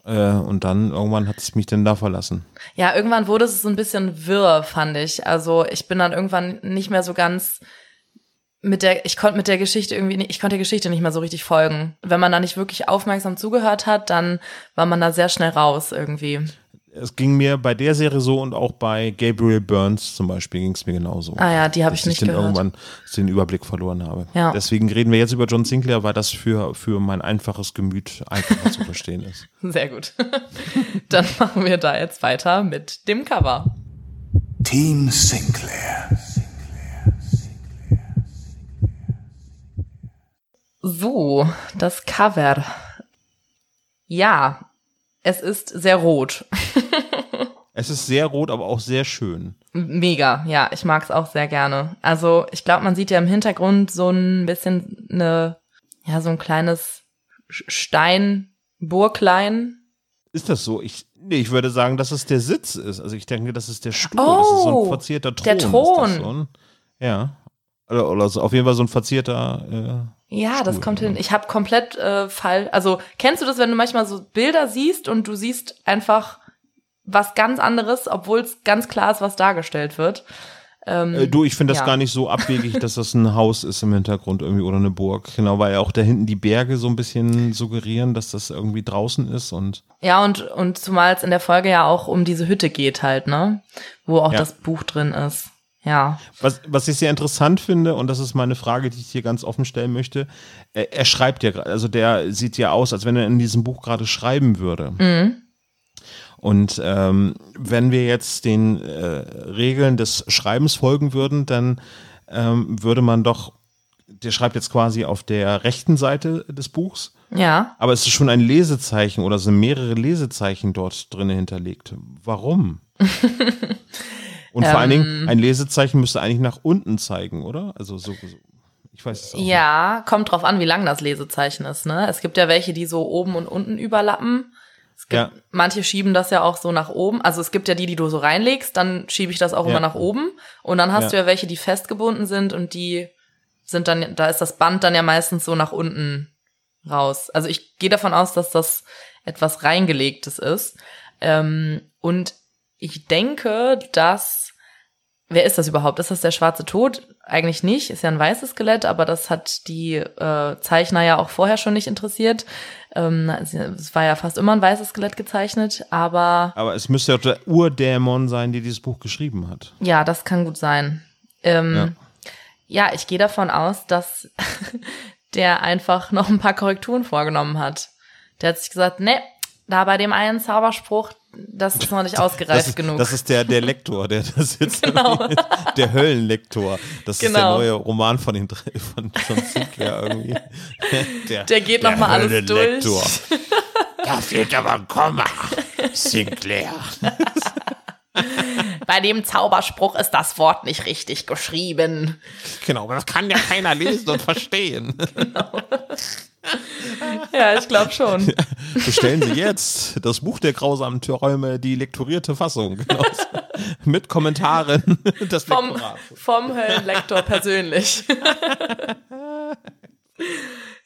Äh, und dann irgendwann hat es mich dann da verlassen.
Ja, irgendwann wurde es so ein bisschen wirr, fand ich. Also ich bin dann irgendwann nicht mehr so ganz mit der, ich konnte mit der Geschichte irgendwie, nicht, ich konnte der Geschichte nicht mehr so richtig folgen. Wenn man da nicht wirklich aufmerksam zugehört hat, dann war man da sehr schnell raus irgendwie.
Es ging mir bei der Serie so und auch bei Gabriel Burns zum Beispiel ging es mir genauso.
Ah ja, die habe
dass
ich nicht
dann
gehört.
irgendwann den Überblick verloren habe.
Ja.
Deswegen reden wir jetzt über John Sinclair, weil das für, für mein einfaches Gemüt einfacher zu verstehen ist. <laughs>
Sehr gut. <laughs> dann machen wir da jetzt weiter mit dem Cover.
Team Sinclair.
So, das Cover. Ja, es ist sehr rot. <laughs>
Es ist sehr rot, aber auch sehr schön.
Mega, ja, ich mag es auch sehr gerne. Also ich glaube, man sieht ja im Hintergrund so ein bisschen eine, ja, so ein kleines Steinburglein.
Ist das so? Ich, nee, ich würde sagen, dass es der Sitz ist. Also ich denke, das ist der Stuhl. das ist so
Oh,
ein verzierter Thron.
der Thron.
Ja. Oder, oder so, auf jeden Fall so ein verzierter.
Ja, das
Stuhl,
kommt
ja.
hin. Ich habe komplett äh, fall. Also kennst du das, wenn du manchmal so Bilder siehst und du siehst einfach was ganz anderes, obwohl es ganz klar ist, was dargestellt wird. Ähm,
Äh, du, ich finde das
ja.
gar nicht so abwegig, dass das ein Haus ist im Hintergrund irgendwie oder eine Burg. Genau, weil ja auch da hinten die Berge so ein bisschen suggerieren, dass das irgendwie draußen ist und
Ja, und, und zumal es in der Folge ja auch um diese Hütte geht halt, ne? Wo auch
Ja.
das Buch drin ist. Ja.
Was, was ich sehr interessant finde, und das ist meine Frage, die ich hier ganz offen stellen möchte, er, er schreibt ja gerade, also der sieht ja aus, als wenn er in diesem Buch gerade schreiben würde. Und ähm, wenn wir jetzt den äh, Regeln des Schreibens folgen würden, dann ähm, würde man doch, der schreibt jetzt quasi auf der rechten Seite des Buchs,
Ja.
aber es ist schon ein Lesezeichen oder sind mehrere Lesezeichen dort drin hinterlegt. Warum? <laughs> Und vor allen
Ähm.
Dingen, ein Lesezeichen müsste eigentlich nach unten zeigen, oder? Also so, so ich weiß es auch nicht.
Ja, kommt drauf an, wie lang das Lesezeichen ist, ne? Es gibt ja welche, die so oben und unten überlappen. Es gibt,
Ja.
Manche schieben das ja auch so nach oben. Also es gibt ja die, die du so reinlegst, dann schiebe ich das auch
Ja.
immer nach oben. Und dann hast
Ja.
du ja welche, die festgebunden sind und die sind dann, da ist das Band dann ja meistens so nach unten raus. Also ich gehe davon aus, dass das etwas reingelegtes ist. Ähm, und ich denke, dass Wer ist das überhaupt? Ist das der schwarze Tod? Eigentlich nicht, ist ja ein weißes Skelett, aber das hat die äh, Zeichner ja auch vorher schon nicht interessiert. Ähm, es war ja fast immer ein weißes Skelett gezeichnet, aber
Aber es müsste ja der Urdämon sein, der dieses Buch geschrieben hat.
ja, das kann gut sein. Ähm, ja. ich gehe davon aus, dass <laughs> der einfach noch ein paar Korrekturen vorgenommen hat. Der hat sich gesagt, ne, da bei dem einen Zauberspruch, das ist noch nicht ausgereift
ist,
genug.
Das ist der, der Lektor, der das jetzt <laughs>
Genau.
der Höllenlektor. Das ist der
Genau.
neue Roman von den drei- von John Sinclair irgendwie. <laughs> Der,
der geht noch mal alles durch. <laughs>
Da fehlt aber ein Komma. Sinclair.
Bei dem Zauberspruch ist das Wort nicht richtig geschrieben.
Genau, das kann ja keiner lesen und verstehen.
Ja, ich glaube schon. <laughs>
Bestellen Sie jetzt das Buch der grausamen Träume, die lektorierte Fassung. Genau. <laughs> Mit Kommentaren. <laughs> Das
Vom,
Lektorat.
vom Höllenlektor persönlich.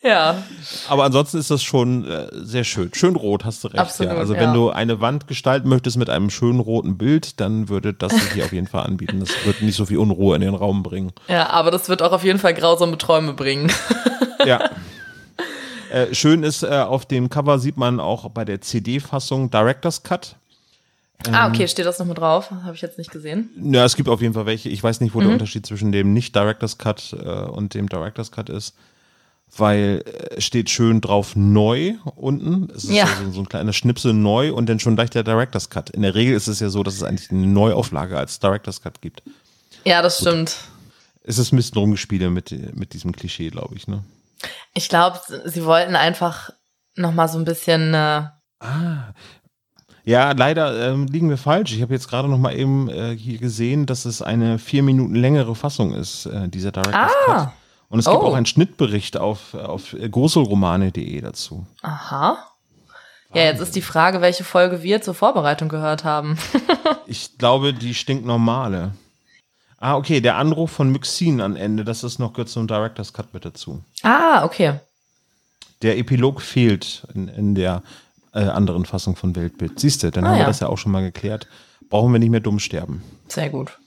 ja,
Aber ansonsten ist das schon äh, sehr schön. Schön rot, hast du recht.
Absolut,
ja. Also
ja.
wenn du eine Wand gestalten möchtest mit einem schönen roten Bild, dann würde das sich hier auf jeden Fall anbieten. Das wird nicht so viel Unruhe in den Raum bringen.
ja, aber das wird auch auf jeden Fall grausame Träume bringen.
Ja. Äh, schön ist, äh, auf dem Cover sieht man auch bei der CD-Fassung Director's Cut.
ah, okay, steht das noch mit drauf? Habe ich jetzt nicht gesehen.
Ja, es gibt auf jeden Fall welche. Ich weiß nicht, wo
Mhm.
der Unterschied zwischen dem Nicht-Director's Cut äh, und dem Director's Cut ist. weil äh, steht schön drauf neu unten. Es ist
Ja.
so, so ein kleiner Schnipsel neu und dann schon gleich der Director's Cut. In der Regel ist es ja so, dass es eigentlich eine Neuauflage als Director's Cut gibt.
Ja, das stimmt.
Es ist ein bisschen rumgespielt mit, mit diesem Klischee, glaube ich. Ne?
Ich glaube, sie wollten einfach noch mal so ein bisschen äh,
Ja, leider ähm, liegen wir falsch. Ich habe jetzt gerade noch mal eben äh, hier gesehen, dass es eine vier Minuten längere Fassung ist, äh, dieser Director's Cut.
Ah,
Und es gibt
Oh.
auch einen Schnittbericht auf, auf gruselromane.de dazu.
aha. Ja, jetzt ist die Frage, welche Folge wir zur Vorbereitung gehört haben. <laughs>
Ich glaube, die stinknormale. Ah, okay, der Anruf von Myxin am Ende, das ist noch kurz zum Director's Cut mit dazu.
ah, okay.
Der Epilog fehlt in, in der äh, anderen Fassung von Weltbild. Siehst du, dann
Ah,
haben wir
ja.
das ja auch schon mal geklärt. Brauchen wir nicht mehr dumm sterben.
Sehr gut.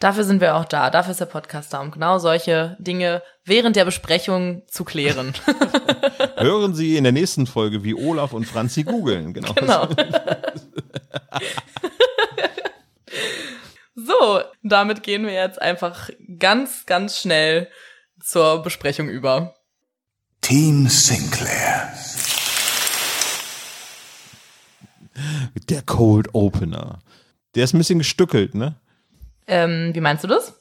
Dafür sind wir auch da. Dafür ist der Podcast da, um genau solche Dinge während der Besprechung zu klären. <laughs> <laughs>
Hören Sie in der nächsten Folge, wie Olaf und Franzi googeln. Genau.
genau. <laughs> so, damit gehen wir jetzt einfach ganz, ganz schnell zur Besprechung über.
Team Sinclair.
Der Cold Opener. Der ist ein bisschen gestückelt, ne?
Ähm, wie meinst du das?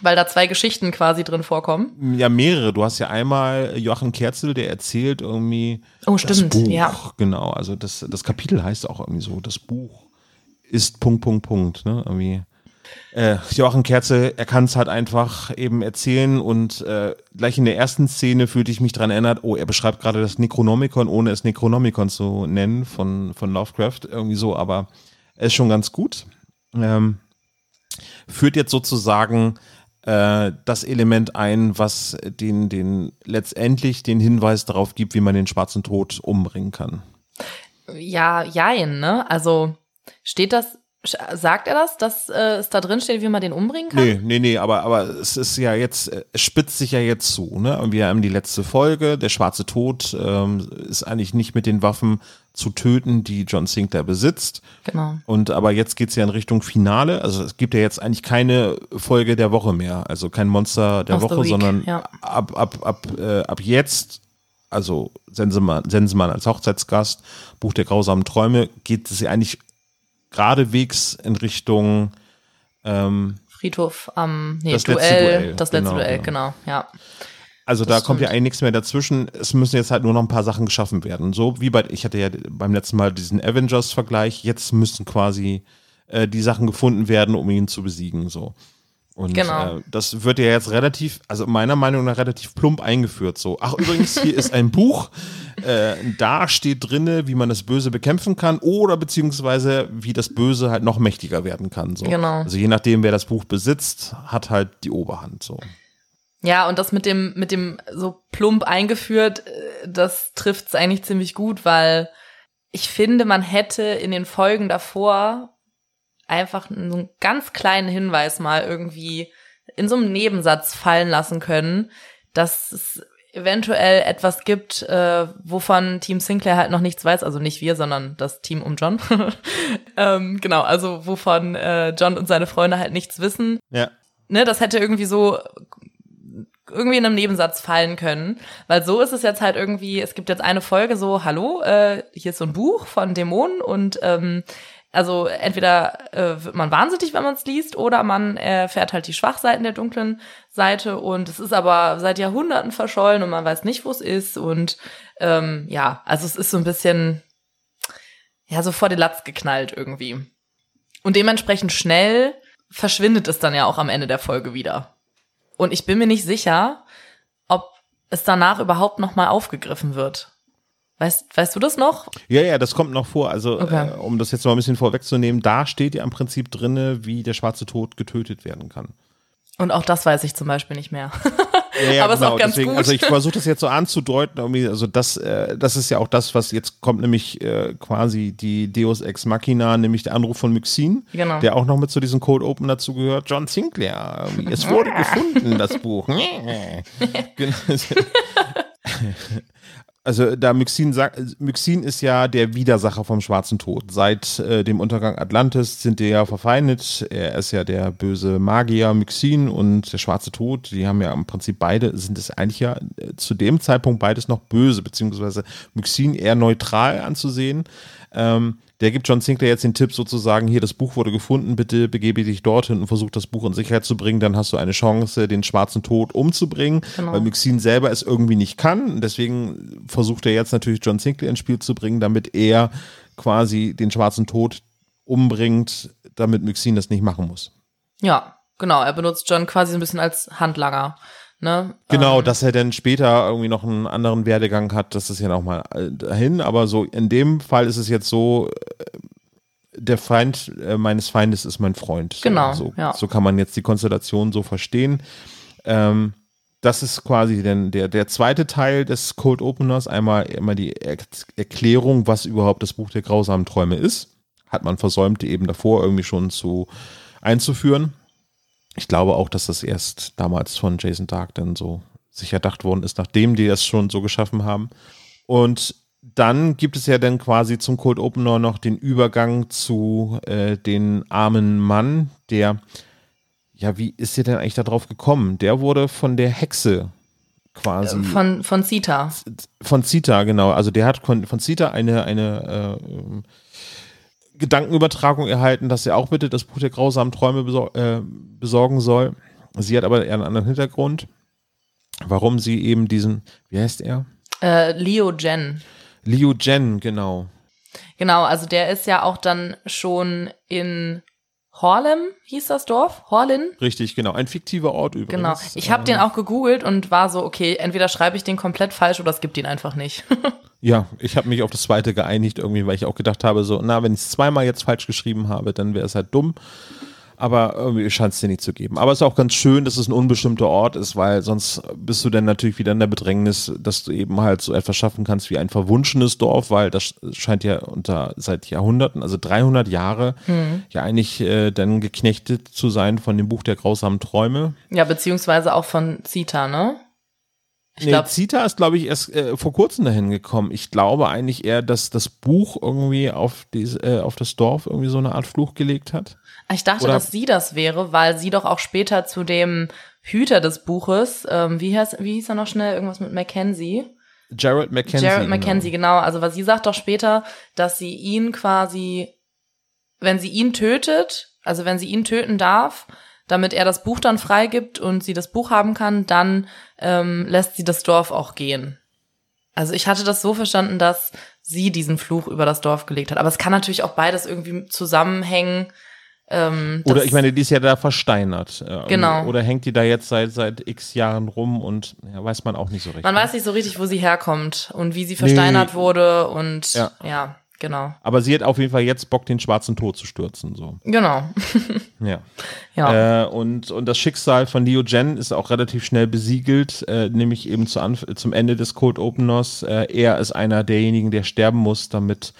Weil da zwei Geschichten quasi drin vorkommen.
Ja, mehrere. Du hast ja einmal Joachim Kerzel, der erzählt irgendwie
Oh,
das
stimmt,
Buch.
ja.
Genau, also das, das Kapitel heißt auch irgendwie so, das Buch ist Punkt, Punkt, Punkt. Ne? Irgendwie. Äh, Joachim Kerzel, er kann es halt einfach eben erzählen und äh, gleich in der ersten Szene fühlte ich mich dran erinnert, oh, er beschreibt gerade das Necronomicon, ohne es Necronomicon zu nennen von, von Lovecraft, irgendwie so, aber er ist schon ganz gut. Ähm, führt jetzt sozusagen äh, das Element ein, was den, den letztendlich den Hinweis darauf gibt, wie man den schwarzen Tod umbringen kann.
Ja, jein, ne? Also steht das, sagt er das, dass äh, es da drin steht, wie man den umbringen kann?
Nee, nee, nee, aber, aber es ist ja jetzt, äh, es spitzt sich ja jetzt zu, ne? Und wir haben die letzte Folge, der schwarze Tod ähm, ist eigentlich nicht mit den Waffen zu töten, die John Sinclair besitzt.
Genau.
Und aber jetzt geht's ja in Richtung Finale. Also es gibt ja jetzt eigentlich keine Folge der Woche mehr. Also kein Monster der
Of
Woche,
week,
sondern
ja.
ab, ab, ab, äh, ab jetzt, also Sensemann, Sensemann als Hochzeitsgast, Buch der grausamen Träume, geht es ja eigentlich geradewegs in Richtung ähm,
Friedhof am nee,
Das
Duell,
letzte Duell,
das letzte
genau,
Duell,
genau.
genau, ja.
Also da
Das
kommt ja
stimmt.
eigentlich nichts mehr dazwischen. Es müssen jetzt halt nur noch ein paar Sachen geschaffen werden. So wie bei, ich hatte ja beim letzten Mal diesen Avengers-Vergleich. Jetzt müssen quasi äh, die Sachen gefunden werden, um ihn zu besiegen. So. Und
Genau.
äh, das wird ja jetzt relativ, also meiner Meinung nach relativ plump eingeführt. So, ach übrigens, hier ist ein Buch. Äh, da steht drinne, wie man das Böse bekämpfen kann oder beziehungsweise wie das Böse halt noch mächtiger werden kann. So.
Genau.
Also je nachdem, wer das Buch besitzt, hat halt die Oberhand. So.
Ja, und das mit dem, mit dem so plump eingeführt, äh, das trifft's eigentlich ziemlich gut, weil ich finde, man hätte in den Folgen davor einfach einen ganz kleinen Hinweis mal irgendwie in so einem Nebensatz fallen lassen können, dass es eventuell etwas gibt, äh, wovon Team Sinclair halt noch nichts weiß, also nicht wir, sondern das Team um John. <laughs> ähm, genau, also wovon äh, John und seine Freunde halt nichts wissen.
Ja.
Ne, das hätte irgendwie so irgendwie in einem Nebensatz fallen können, weil so ist es jetzt halt irgendwie, es gibt jetzt eine Folge so, hallo, äh, hier ist so ein Buch von Dämonen und ähm, also entweder äh, wird man wahnsinnig, wenn man es liest, oder man erfährt halt die Schwachseiten der dunklen Seite und es ist aber seit Jahrhunderten verschollen und man weiß nicht, wo es ist und ähm, ja, also es ist so ein bisschen ja so vor den Latz geknallt irgendwie und dementsprechend schnell verschwindet es dann ja auch am Ende der Folge wieder. Und ich bin mir nicht sicher, ob es danach überhaupt noch mal aufgegriffen wird. Weißt, weißt du das noch?
Ja, ja, das kommt noch vor. Also,
Okay.
äh, um das jetzt mal ein bisschen vorwegzunehmen, da steht ja im Prinzip drinne, wie der schwarze Tod getötet werden kann.
Und auch das weiß ich zum Beispiel nicht mehr.
Ja, ja, <laughs>
Aber ist auch ganz gut.
Also ich <laughs> versuche das jetzt so anzudeuten. Irgendwie, also das, äh, das ist ja auch das, was jetzt kommt, nämlich äh, quasi die Deus Ex Machina, nämlich der Anruf von Myxin,
Genau.
der auch noch mit zu diesem Cold Open dazu gehört. John Sinclair. Es wurde <laughs> gefunden, das Buch. Genau. Also da Myxin sagt, Myxin ist ja der Widersacher vom Schwarzen Tod. Seit äh, dem Untergang Atlantis sind die ja verfeindet. Er ist ja der böse Magier Myxin und der Schwarze Tod. Die haben ja im Prinzip beide, sind es eigentlich ja äh, zu dem Zeitpunkt beides noch böse, beziehungsweise Myxin eher neutral anzusehen. Ähm, der gibt John Sinclair jetzt den Tipp sozusagen, hier das Buch wurde gefunden, bitte begebe dich dorthin und versuch das Buch in Sicherheit zu bringen, dann hast du eine Chance, den schwarzen Tod umzubringen, genau. weil Myxin selber es irgendwie nicht kann. Deswegen versucht er jetzt natürlich John Sinclair ins Spiel zu bringen, damit er quasi den schwarzen Tod umbringt, damit Myxin das nicht machen muss.
Ja, genau. Er benutzt John quasi ein bisschen als Handlanger. Ne?
Genau, ähm, dass er dann später irgendwie noch einen anderen Werdegang hat, das ist ja nochmal äh, dahin. Aber so in dem Fall ist es jetzt so, äh, der Feind äh, meines Feindes ist mein Freund.
Genau.
So,
ja.
so kann man jetzt die Konstellation so verstehen. Ähm, das ist quasi denn der, der zweite Teil des Cold Openers. Einmal immer die er Erklärung, was überhaupt das Buch der grausamen Träume ist. Hat man versäumt, eben davor irgendwie schon zu einzuführen ich glaube auch, dass das erst damals von Jason Dark dann so sich erdacht worden ist, nachdem die es schon so geschaffen haben. Und dann gibt es ja dann quasi zum Cold Opener noch den Übergang zu äh, den armen Mann, der, ja, wie ist ihr denn eigentlich darauf gekommen? Der wurde von der Hexe quasi.
Von, von Zita.
Von Zita, genau. Also der hat von, von Zita eine, eine äh, Gedankenübertragung erhalten, dass er auch bitte das Buch der grausamen Träume besor äh, besorgen soll. Sie hat aber eher einen anderen Hintergrund, warum sie eben diesen, wie heißt er?
Äh, Leo Jen.
Leo Jen, genau.
Genau, also der ist ja auch dann schon in Horlem hieß das Dorf? Horlin?
Richtig, genau. Ein fiktiver Ort übrigens.
Genau. Ich habe den auch gegoogelt und war so, okay, entweder schreibe ich den komplett falsch oder es gibt ihn einfach nicht. <laughs>
ja, ich habe mich auf das zweite geeinigt irgendwie, weil ich auch gedacht habe, so, na, wenn ich es zweimal jetzt falsch geschrieben habe, dann wäre es halt dumm aber irgendwie scheint es dir nicht zu geben. Aber es ist auch ganz schön, dass es ein unbestimmter Ort ist, weil sonst bist du dann natürlich wieder in der Bedrängnis, dass du eben halt so etwas schaffen kannst wie ein verwunschenes Dorf, weil das scheint ja unter seit Jahrhunderten, also 300 Jahre, mhm. ja eigentlich äh, dann geknechtet zu sein von dem Buch der grausamen Träume.
Ja, beziehungsweise auch von Zita, ne?
Ich nee, glaub, Zita ist, glaube ich, erst äh, vor kurzem dahin gekommen. Ich glaube eigentlich eher, dass das Buch irgendwie auf, diese, äh, auf das Dorf irgendwie so eine Art Fluch gelegt hat.
Ich dachte, Oder dass sie das wäre, weil sie doch auch später zu dem Hüter des Buches, ähm, wie, hieß, wie hieß er noch schnell, irgendwas mit Mackenzie?
Jared Mackenzie.
Jared genau. Mackenzie, genau. genau. Also, weil sie sagt doch später, dass sie ihn quasi, wenn sie ihn tötet, also wenn sie ihn töten darf, damit er das Buch dann freigibt und sie das Buch haben kann, dann ähm, lässt sie das Dorf auch gehen. Also ich hatte das so verstanden, dass sie diesen Fluch über das Dorf gelegt hat. Aber es kann natürlich auch beides irgendwie zusammenhängen. Ähm,
oder ich meine, die ist ja da versteinert.
Äh, genau.
Oder hängt die da jetzt seit, seit x Jahren rum und ja, weiß man auch nicht so richtig.
Man weiß nicht so richtig, wo sie herkommt und wie sie versteinert nee. wurde und ja. ja. Genau.
Aber sie hat auf jeden Fall jetzt Bock, den schwarzen Tod zu stürzen. So.
Genau. <laughs>
ja. ja. Äh, und, und das Schicksal von Leo Jen ist auch relativ schnell besiegelt, äh, nämlich eben zu zum Ende des Cold Openers. Äh, er ist einer derjenigen, der sterben muss, damit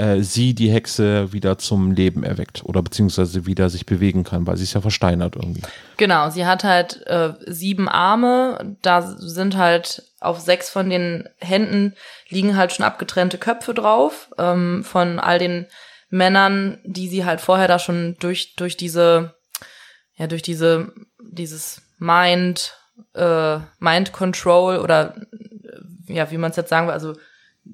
äh, sie die Hexe wieder zum Leben erweckt oder beziehungsweise wieder sich bewegen kann, weil sie ist ja versteinert irgendwie.
Genau, sie hat halt äh, sieben Arme, da sind halt auf sechs von den Händen liegen halt schon abgetrennte Köpfe drauf ähm, von all den Männern, die sie halt vorher da schon durch durch diese ja durch diese dieses Mind äh, Mind Control oder ja wie man es jetzt sagen will, also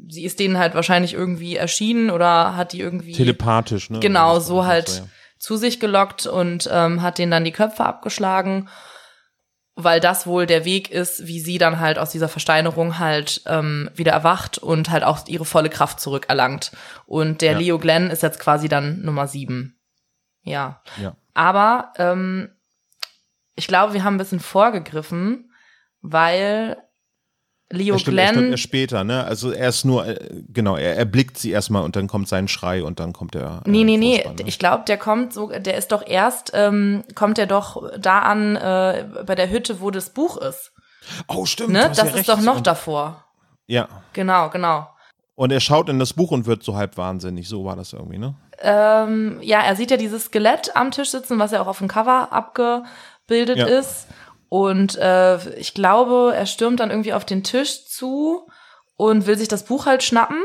sie ist denen halt wahrscheinlich irgendwie erschienen oder hat die irgendwie
telepathisch, ne?
Genau, so halt so, ja. zu sich gelockt und ähm, hat denen dann die Köpfe abgeschlagen, weil das wohl der Weg ist, wie sie dann halt aus dieser Versteinerung halt ähm, wieder erwacht und halt auch ihre volle Kraft zurückerlangt. Und der ja. Leo Glenn ist jetzt quasi dann Nummer sieben. Ja.
ja.
Aber ähm, ich glaube, wir haben ein bisschen vorgegriffen, weil Leo
stimmt,
Glenn.
Er erst später, ne? Also er ist nur, äh, genau, er erblickt sie erstmal und dann kommt sein Schrei und dann kommt der.
Äh, nee, nee, nee. Ne? Ich glaube, der kommt so, der ist doch erst, ähm, kommt er doch da an, äh, bei der Hütte, wo das Buch ist.
Oh, stimmt.
Ne? Das ja ist recht. doch noch und, davor.
Ja.
Genau, genau.
Und er schaut in das Buch und wird so halb wahnsinnig. So war das irgendwie, ne?
Ähm, ja, er sieht ja dieses Skelett am Tisch sitzen, was ja auch auf dem Cover abgebildet ja. ist. Und äh, ich glaube, er stürmt dann irgendwie auf den Tisch zu und will sich das Buch halt schnappen.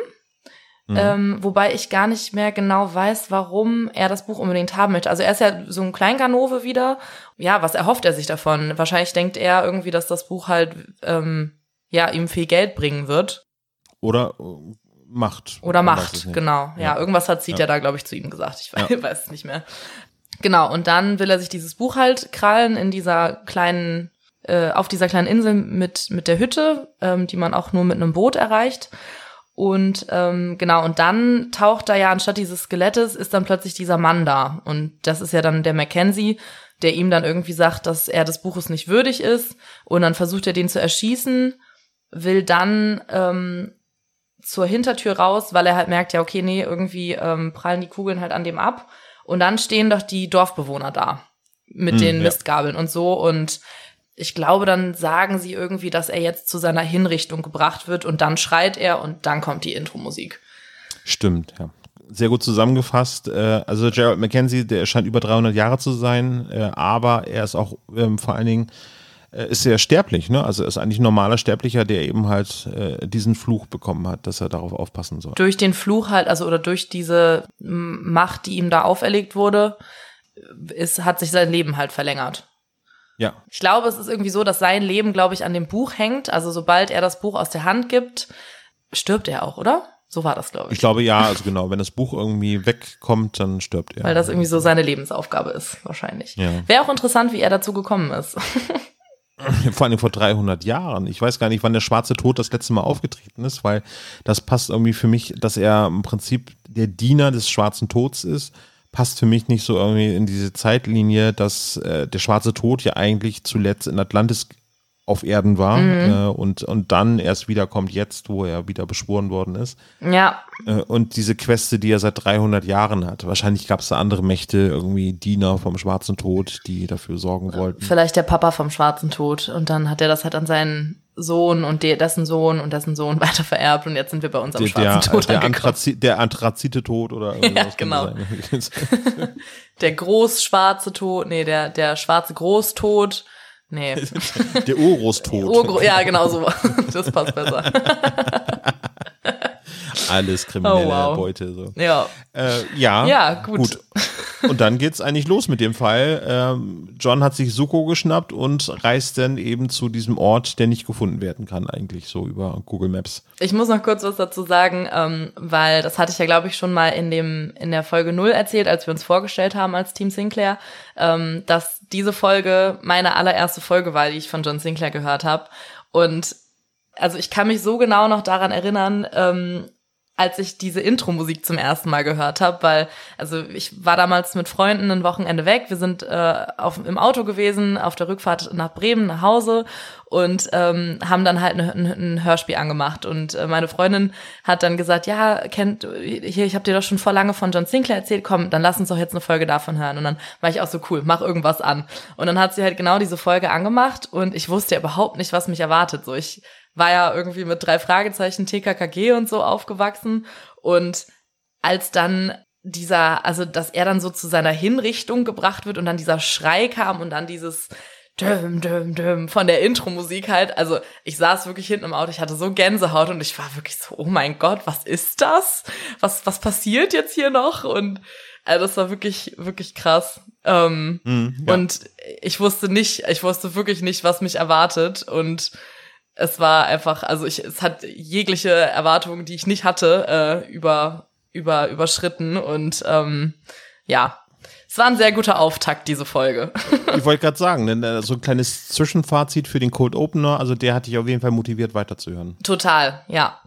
Mhm.
Ähm, wobei ich gar nicht mehr genau weiß, warum er das Buch unbedingt haben möchte. Also er ist ja so ein Kleinganove wieder. Ja, was erhofft er sich davon? Wahrscheinlich denkt er irgendwie, dass das Buch halt ähm, ja ihm viel Geld bringen wird.
Oder äh, Macht.
Oder Macht, genau. Ja,
Ja.
irgendwas hat Zieht
Ja.
ja da, glaube ich, zu ihm gesagt. Ich weiß,
Ja. <laughs>
weiß es nicht mehr. Genau, und dann will er sich dieses Buch halt krallen in dieser kleinen, äh, auf dieser kleinen Insel mit, mit der Hütte, ähm, die man auch nur mit einem Boot erreicht. Und ähm, genau, und dann taucht da ja anstatt dieses Skelettes ist dann plötzlich dieser Mann da. Und das ist ja dann der Mackenzie, der ihm dann irgendwie sagt, dass er des Buches nicht würdig ist. Und dann versucht er den zu erschießen, will dann ähm, zur Hintertür raus, weil er halt merkt, ja, okay, nee, irgendwie ähm, prallen die Kugeln halt an dem ab. Und dann stehen doch die Dorfbewohner da mit
Hm,
den
ja.
Mistgabeln und so. Und ich glaube, dann sagen sie irgendwie, dass er jetzt zu seiner Hinrichtung gebracht wird und dann schreit er und dann kommt die Intro-Musik.
Stimmt, ja. Sehr gut zusammengefasst. Äh, Also Gerald McKenzie, der scheint über 300 Jahre zu sein, äh, aber er ist auch ähm, vor allen Dingen ist sehr sterblich, ne? Also er ist eigentlich ein normaler Sterblicher, der eben halt äh, diesen Fluch bekommen hat, dass er darauf aufpassen soll.
Durch den Fluch halt, also oder durch diese Macht, die ihm da auferlegt wurde, ist, hat sich sein Leben halt verlängert.
Ja,
Ich glaube, es ist irgendwie so, dass sein Leben, glaube ich, an dem Buch hängt. Also sobald er das Buch aus der Hand gibt, stirbt er auch, oder? So war das, glaube ich.
ich glaube ja, also genau, wenn das Buch irgendwie wegkommt, dann stirbt er.
Weil das irgendwie so seine Lebensaufgabe ist, wahrscheinlich.
Ja.
Wäre auch interessant, wie er dazu gekommen ist. <laughs> <laughs>
Vor allem vor 300 Jahren. Ich weiß gar nicht, wann der schwarze Tod das letzte Mal aufgetreten ist, weil das passt irgendwie für mich, dass er im Prinzip der Diener des schwarzen Tods ist, passt für mich nicht so irgendwie in diese Zeitlinie, dass äh, der schwarze Tod ja eigentlich zuletzt in Atlantis auf Erden war äh, und, und dann erst wiederkommt jetzt, wo er wieder beschworen worden ist.
ja,
Äh, und diese Queste, die er seit 300 Jahren hat. Wahrscheinlich gab es da andere Mächte, irgendwie Diener vom schwarzen Tod, die dafür sorgen wollten.
vielleicht der Papa vom schwarzen Tod. Und dann hat er das halt an seinen Sohn und de dessen Sohn und dessen Sohn <laughs> weiter vererbt. Und jetzt sind wir bei unserem
der, der,
schwarzen Tod
der. Anthrazi der Anthrazite-Tod oder <laughs>
Ja,
irgendwas
genau.
das sein. <laughs>
Der großschwarze Tod, nee, der, der schwarze Großtod. Nee. <laughs>
der Urgroßtod.
Urgro ja, genau so. <laughs> Das passt besser. <laughs>
Alles kriminelle
Oh, wow.
Beute. So.
Ja.
Äh, ja,
Ja, gut.
Und dann geht's eigentlich los mit dem Fall. Ähm, John hat sich Suko geschnappt und reist dann eben zu diesem Ort, der nicht gefunden werden kann, eigentlich so über Google Maps.
Ich muss noch kurz was dazu sagen, ähm, weil das hatte ich ja, glaube ich, schon mal in dem in der Folge 0 erzählt, als wir uns vorgestellt haben als Team Sinclair, ähm, dass diese Folge meine allererste Folge war, die ich von John Sinclair gehört habe. Und also ich kann mich so genau noch daran erinnern, ähm, als ich diese Intro-Musik zum ersten Mal gehört habe, weil also ich war damals mit Freunden ein Wochenende weg. Wir sind äh, auf, im Auto gewesen, auf der Rückfahrt nach Bremen nach Hause und ähm, haben dann halt ein, ein, ein Hörspiel angemacht. Und äh, meine Freundin hat dann gesagt, ja, kennt hier, ich habe dir doch schon vor lange von John Sinclair erzählt, komm, dann lass uns doch jetzt eine Folge davon hören. Und dann war ich auch so cool, mach irgendwas an. Und dann hat sie halt genau diese Folge angemacht und ich wusste ja überhaupt nicht, was mich erwartet. So ich war ja irgendwie mit drei Fragezeichen TKKG und so aufgewachsen und als dann dieser, also dass er dann so zu seiner Hinrichtung gebracht wird und dann dieser Schrei kam und dann dieses düm, düm, düm von der Intro-Musik halt. Also ich saß wirklich hinten im Auto, ich hatte so Gänsehaut und ich war wirklich so, oh mein Gott, was ist das? Was, was passiert jetzt hier noch? Und also das war wirklich, wirklich krass. Ähm,
Hm, ja.
Und ich wusste nicht, ich wusste wirklich nicht, was mich erwartet und es war einfach, also ich, es hat jegliche Erwartungen, die ich nicht hatte, äh, über, über, überschritten und ähm, ja, es war ein sehr guter Auftakt, diese Folge. <laughs>
Ich wollte gerade sagen, denn, äh, so ein kleines Zwischenfazit für den Cold Opener, also der hat dich auf jeden Fall motiviert, weiterzuhören.
Total, ja.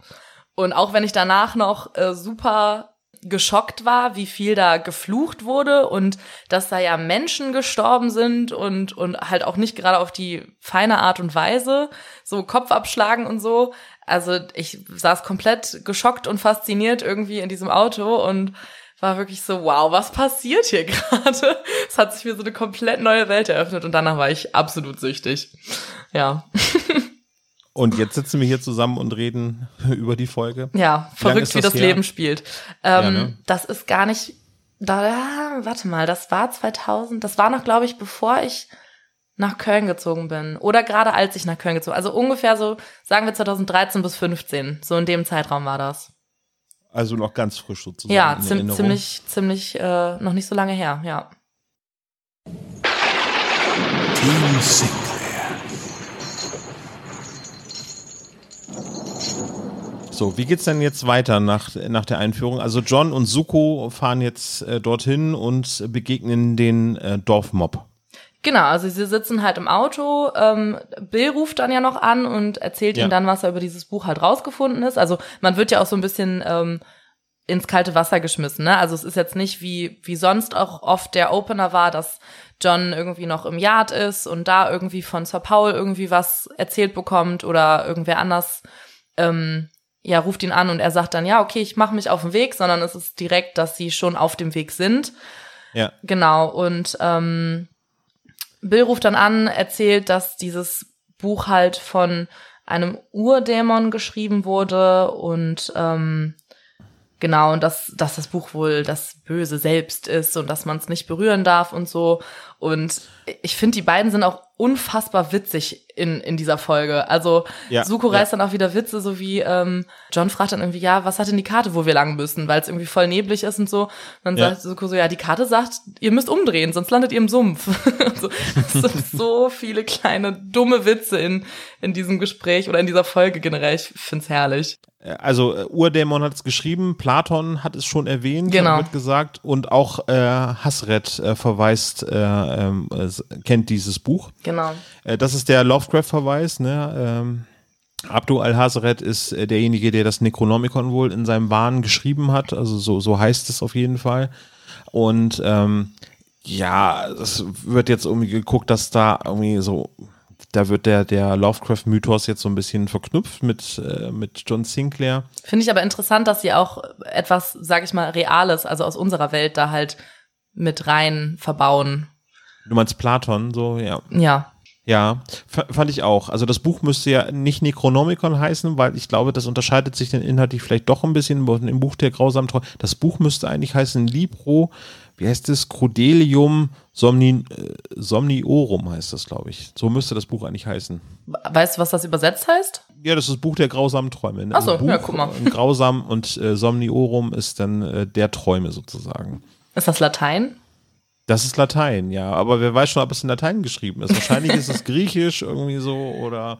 Und auch wenn ich danach noch äh, super geschockt war, wie viel da geflucht wurde und dass da ja Menschen gestorben sind und, und halt auch nicht gerade auf die feine Art und Weise, so Kopf abschlagen und so. Also ich saß komplett geschockt und fasziniert irgendwie in diesem Auto und war wirklich so, wow, was passiert hier <laughs> gerade? Es hat sich mir so eine komplett neue Welt eröffnet und danach war ich absolut süchtig. Ja. <laughs>
Und jetzt sitzen wir hier zusammen und reden <laughs> über die Folge.
Ja,
Wie
verrückt,
ist
wie
das
das
her?
Leben spielt. Ähm,
Ja, ne?
Das ist gar nicht, da, warte mal, das war 2000, das war noch, glaube ich, bevor ich nach Köln gezogen bin. Oder gerade als ich nach Köln gezogen bin. Also ungefähr so, sagen wir 2013 bis 15. So in dem Zeitraum war das.
Also noch ganz frisch sozusagen.
Ja, ziem ziemlich, ziemlich, äh, noch nicht so lange her, ja.
Team Sinclair.
So, wie geht's denn jetzt weiter nach, nach der Einführung? Also John und Suko fahren jetzt äh, dorthin und begegnen den äh, Dorfmob.
Genau, also sie sitzen halt im Auto. Ähm, Bill ruft dann ja noch an und erzählt
Ja.
ihm dann, was er über dieses Buch halt rausgefunden ist. Also man wird ja auch so ein bisschen ähm, ins kalte Wasser geschmissen. Ne? Also es ist jetzt nicht wie wie sonst auch oft der Opener war, dass John irgendwie noch im Yard ist und da irgendwie von Sir Paul irgendwie was erzählt bekommt oder irgendwer anders ähm, ja ruft ihn an und er sagt dann ja okay ich mache mich auf den Weg, sondern es ist direkt, dass sie schon auf dem Weg sind.
Ja.
Genau und ähm, Bill ruft dann an, erzählt, dass dieses Buch halt von einem Urdämon geschrieben wurde und ähm, genau, und dass, dass das Buch wohl das Böse selbst ist und dass man es nicht berühren darf und so. Und ich finde, die beiden sind auch unfassbar witzig in, in dieser Folge. Also
Ja,
Suko
ja.
reißt dann auch wieder Witze, so wie ähm, John fragt dann irgendwie, ja, was hat denn die Karte, wo wir lang müssen, weil es irgendwie voll neblig ist und so. Und dann
Ja.
sagt Suko so, ja, die Karte sagt, ihr müsst umdrehen, sonst landet ihr im Sumpf. <laughs> so, es sind <laughs> so viele kleine dumme Witze in, in diesem Gespräch oder in dieser Folge generell. Ich find's herrlich.
Äh, Also äh, Urdämon hat es geschrieben, Platon hat es schon erwähnt,
Genau.
wird gesagt, und auch äh, Hasret äh, verweist, äh, ähm, es- kennt dieses Buch.
Genau.
Äh, das ist der Lovecraft-Verweis, ne? Ähm, Abdu al-Hazret ist äh, derjenige, der das Necronomicon wohl in seinem Wahn geschrieben hat, also so, so heißt es auf jeden Fall. Und ähm, ja, es wird jetzt irgendwie geguckt, dass da irgendwie so, da wird der, der Lovecraft-Mythos jetzt so ein bisschen verknüpft mit, äh, mit John Sinclair.
Finde ich aber interessant, dass sie auch etwas, sag ich mal, Reales, also aus unserer Welt da halt mit rein verbauen.
Du meinst Platon, so, ja.
Ja.
Ja, fand ich auch. Also das Buch müsste ja nicht Necronomicon heißen, weil ich glaube, das unterscheidet sich dann inhaltlich vielleicht doch ein bisschen im Buch der grausamen Treue. Das Buch müsste eigentlich heißen Libro, wie heißt es? Crudelium Somni, äh, Somniorum heißt das, glaube ich. So müsste das Buch eigentlich heißen.
Weißt du, was das übersetzt heißt?
Ja, das ist das Buch der grausamen Träume.
Ach so,
Ein Buch,
ja, guck mal.
äh, Grausam und äh, Somniorum ist dann äh, der Träume sozusagen.
Ist das Latein?
Das ist Latein, ja. Aber wer weiß schon, ob es in Latein geschrieben ist. Wahrscheinlich ist es <laughs> Griechisch irgendwie so oder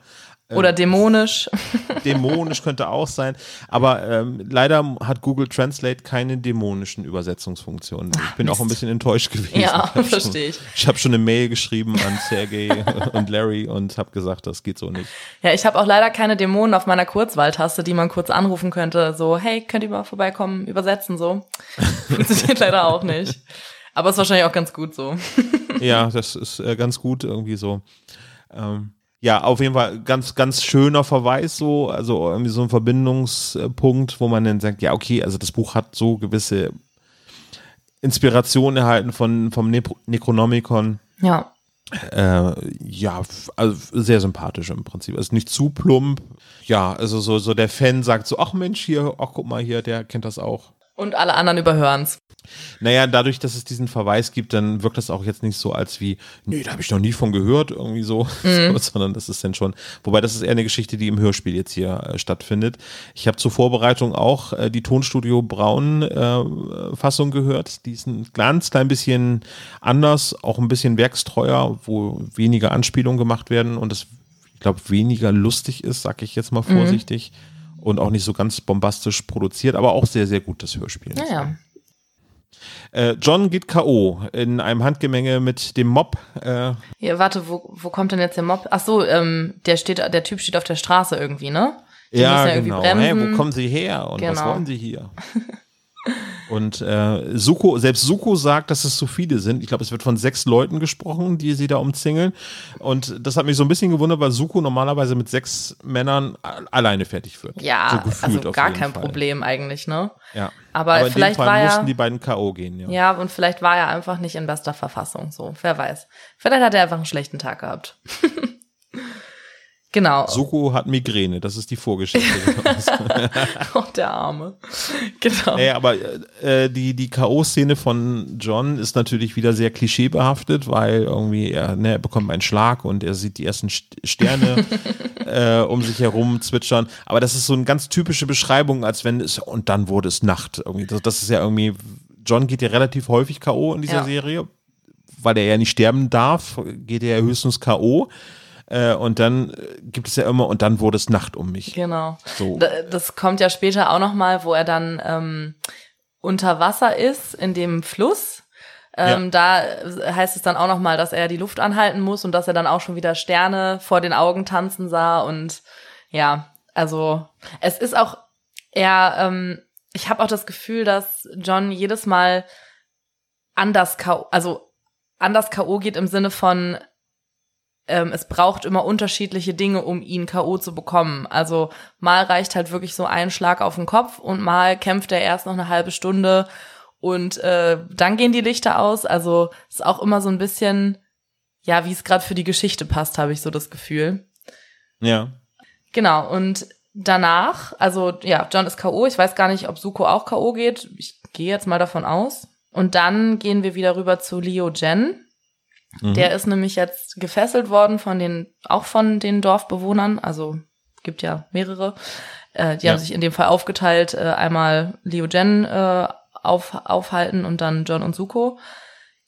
äh,
Oder dämonisch? <laughs>
dämonisch könnte auch sein. Aber ähm, leider hat Google Translate keine dämonischen Übersetzungsfunktionen. Ich bin auch ein bisschen enttäuscht gewesen.
Ja,
Ich hab schon-
verstehe ich.
Ich habe schon eine Mail geschrieben an Sergey <laughs> und Larry und habe gesagt, das geht so nicht.
Ja, ich habe auch leider keine Dämonen auf meiner Kurzwahltaste, die man kurz anrufen könnte. So, hey, könnt ihr mal vorbeikommen, übersetzen so. Funktioniert leider auch nicht. Aber ist wahrscheinlich auch ganz gut so. <laughs>
Ja, das ist äh, ganz gut irgendwie so. Ähm, ja, auf jeden Fall ganz, ganz schöner Verweis so, also irgendwie so ein Verbindungspunkt, wo man dann sagt, ja, okay, also das Buch hat so gewisse Inspirationen erhalten von, vom ne Necronomicon.
Ja.
Äh, ja, also sehr sympathisch im Prinzip. Also nicht zu plump. Ja, also so, so der Fan sagt so, ach Mensch, hier, ach guck mal hier, der kennt das auch.
Und alle anderen überhören's.
Naja, dadurch, dass es diesen Verweis gibt, dann wirkt das auch jetzt nicht so als wie, nee, da habe ich noch nie von gehört, irgendwie so, <laughs> so, sondern das ist dann schon, wobei das ist eher eine Geschichte, die im Hörspiel jetzt hier äh, stattfindet. Ich habe zur Vorbereitung auch äh, die Tonstudio Braun äh, Fassung gehört, die ist ein ganz klein bisschen anders, auch ein bisschen werkstreuer, wo weniger Anspielungen gemacht werden und es, ich glaube, weniger lustig ist, sag ich jetzt mal vorsichtig. Und auch nicht so ganz bombastisch produziert, aber auch sehr, sehr gut, das Hörspiel.
Naja.
Äh, John geht K.O. in einem Handgemenge mit dem Mob. Äh,
Ja, warte, wo, wo kommt denn jetzt der Mob? Ach so, ähm, der steht, der Typ steht auf der Straße irgendwie, ne? Die
ja,
ja irgendwie
genau. Hey, wo kommen Sie her und was
Genau.
wollen Sie hier? <laughs> und äh, Suko, selbst Suko sagt, dass es zu viele sind. Ich glaube, es wird von sechs Leuten gesprochen, die sie da umzingeln. Und das hat mich so ein bisschen gewundert, weil Suko normalerweise mit sechs Männern alleine fertig wird.
Ja,
so
also gar kein
Fall.
Problem eigentlich, ne?
Ja.
Aber
in
vielleicht war ja-
mussten die beiden K.O. gehen. Ja.
Ja, und vielleicht war er einfach nicht in bester Verfassung, so, wer weiß. Vielleicht hat er einfach einen schlechten Tag gehabt. <laughs> Genau.
Suko hat Migräne, das ist die Vorgeschichte. <laughs> <laughs>
oh, der Arme. Genau.
Naja, aber äh, die, die K.O.-Szene von John ist natürlich wieder sehr klischeebehaftet, weil irgendwie er, ne, er bekommt einen Schlag und er sieht die ersten Sterne <laughs> äh, um sich herum zwitschern. Aber das ist so eine ganz typische Beschreibung, als wenn es, und dann wurde es Nacht. Irgendwie. Das, das ist ja irgendwie, John geht ja relativ häufig K.O. in dieser
Ja.
Serie, weil er ja nicht sterben darf, geht er ja höchstens K.O. Äh, und dann äh, gibt es ja immer, und dann wurde es Nacht um mich.
Genau.
So.
Da- Das kommt ja später auch noch mal, wo er dann ähm, unter Wasser ist in dem Fluss. Ähm, Da heißt es dann auch noch mal, dass er die Luft anhalten muss und dass er dann auch schon wieder Sterne vor den Augen tanzen sah und ja, also es ist auch eher, ähm, ich habe auch das Gefühl, dass John jedes Mal anders K.O., also anders K.O. geht im Sinne von, ähm, es braucht immer unterschiedliche Dinge, um ihn K.O. zu bekommen. Also mal reicht halt wirklich so ein Schlag auf den Kopf und mal kämpft er erst noch eine halbe Stunde und äh, dann gehen die Lichter aus. Also ist auch immer so ein bisschen, ja, wie es gerade für die Geschichte passt, habe ich so das Gefühl.
Ja.
Genau, und danach, also ja, John ist K.O., ich weiß gar nicht, ob Suko auch K.O. geht. Ich gehe jetzt mal davon aus. Und dann gehen wir wieder rüber zu Leo Jen. Der ist nämlich jetzt gefesselt worden von den, auch von den Dorfbewohnern, also gibt ja mehrere. Äh, die
Ja.
haben sich in dem Fall aufgeteilt, äh, einmal Leo Jen äh, auf, aufhalten und dann John und Suko.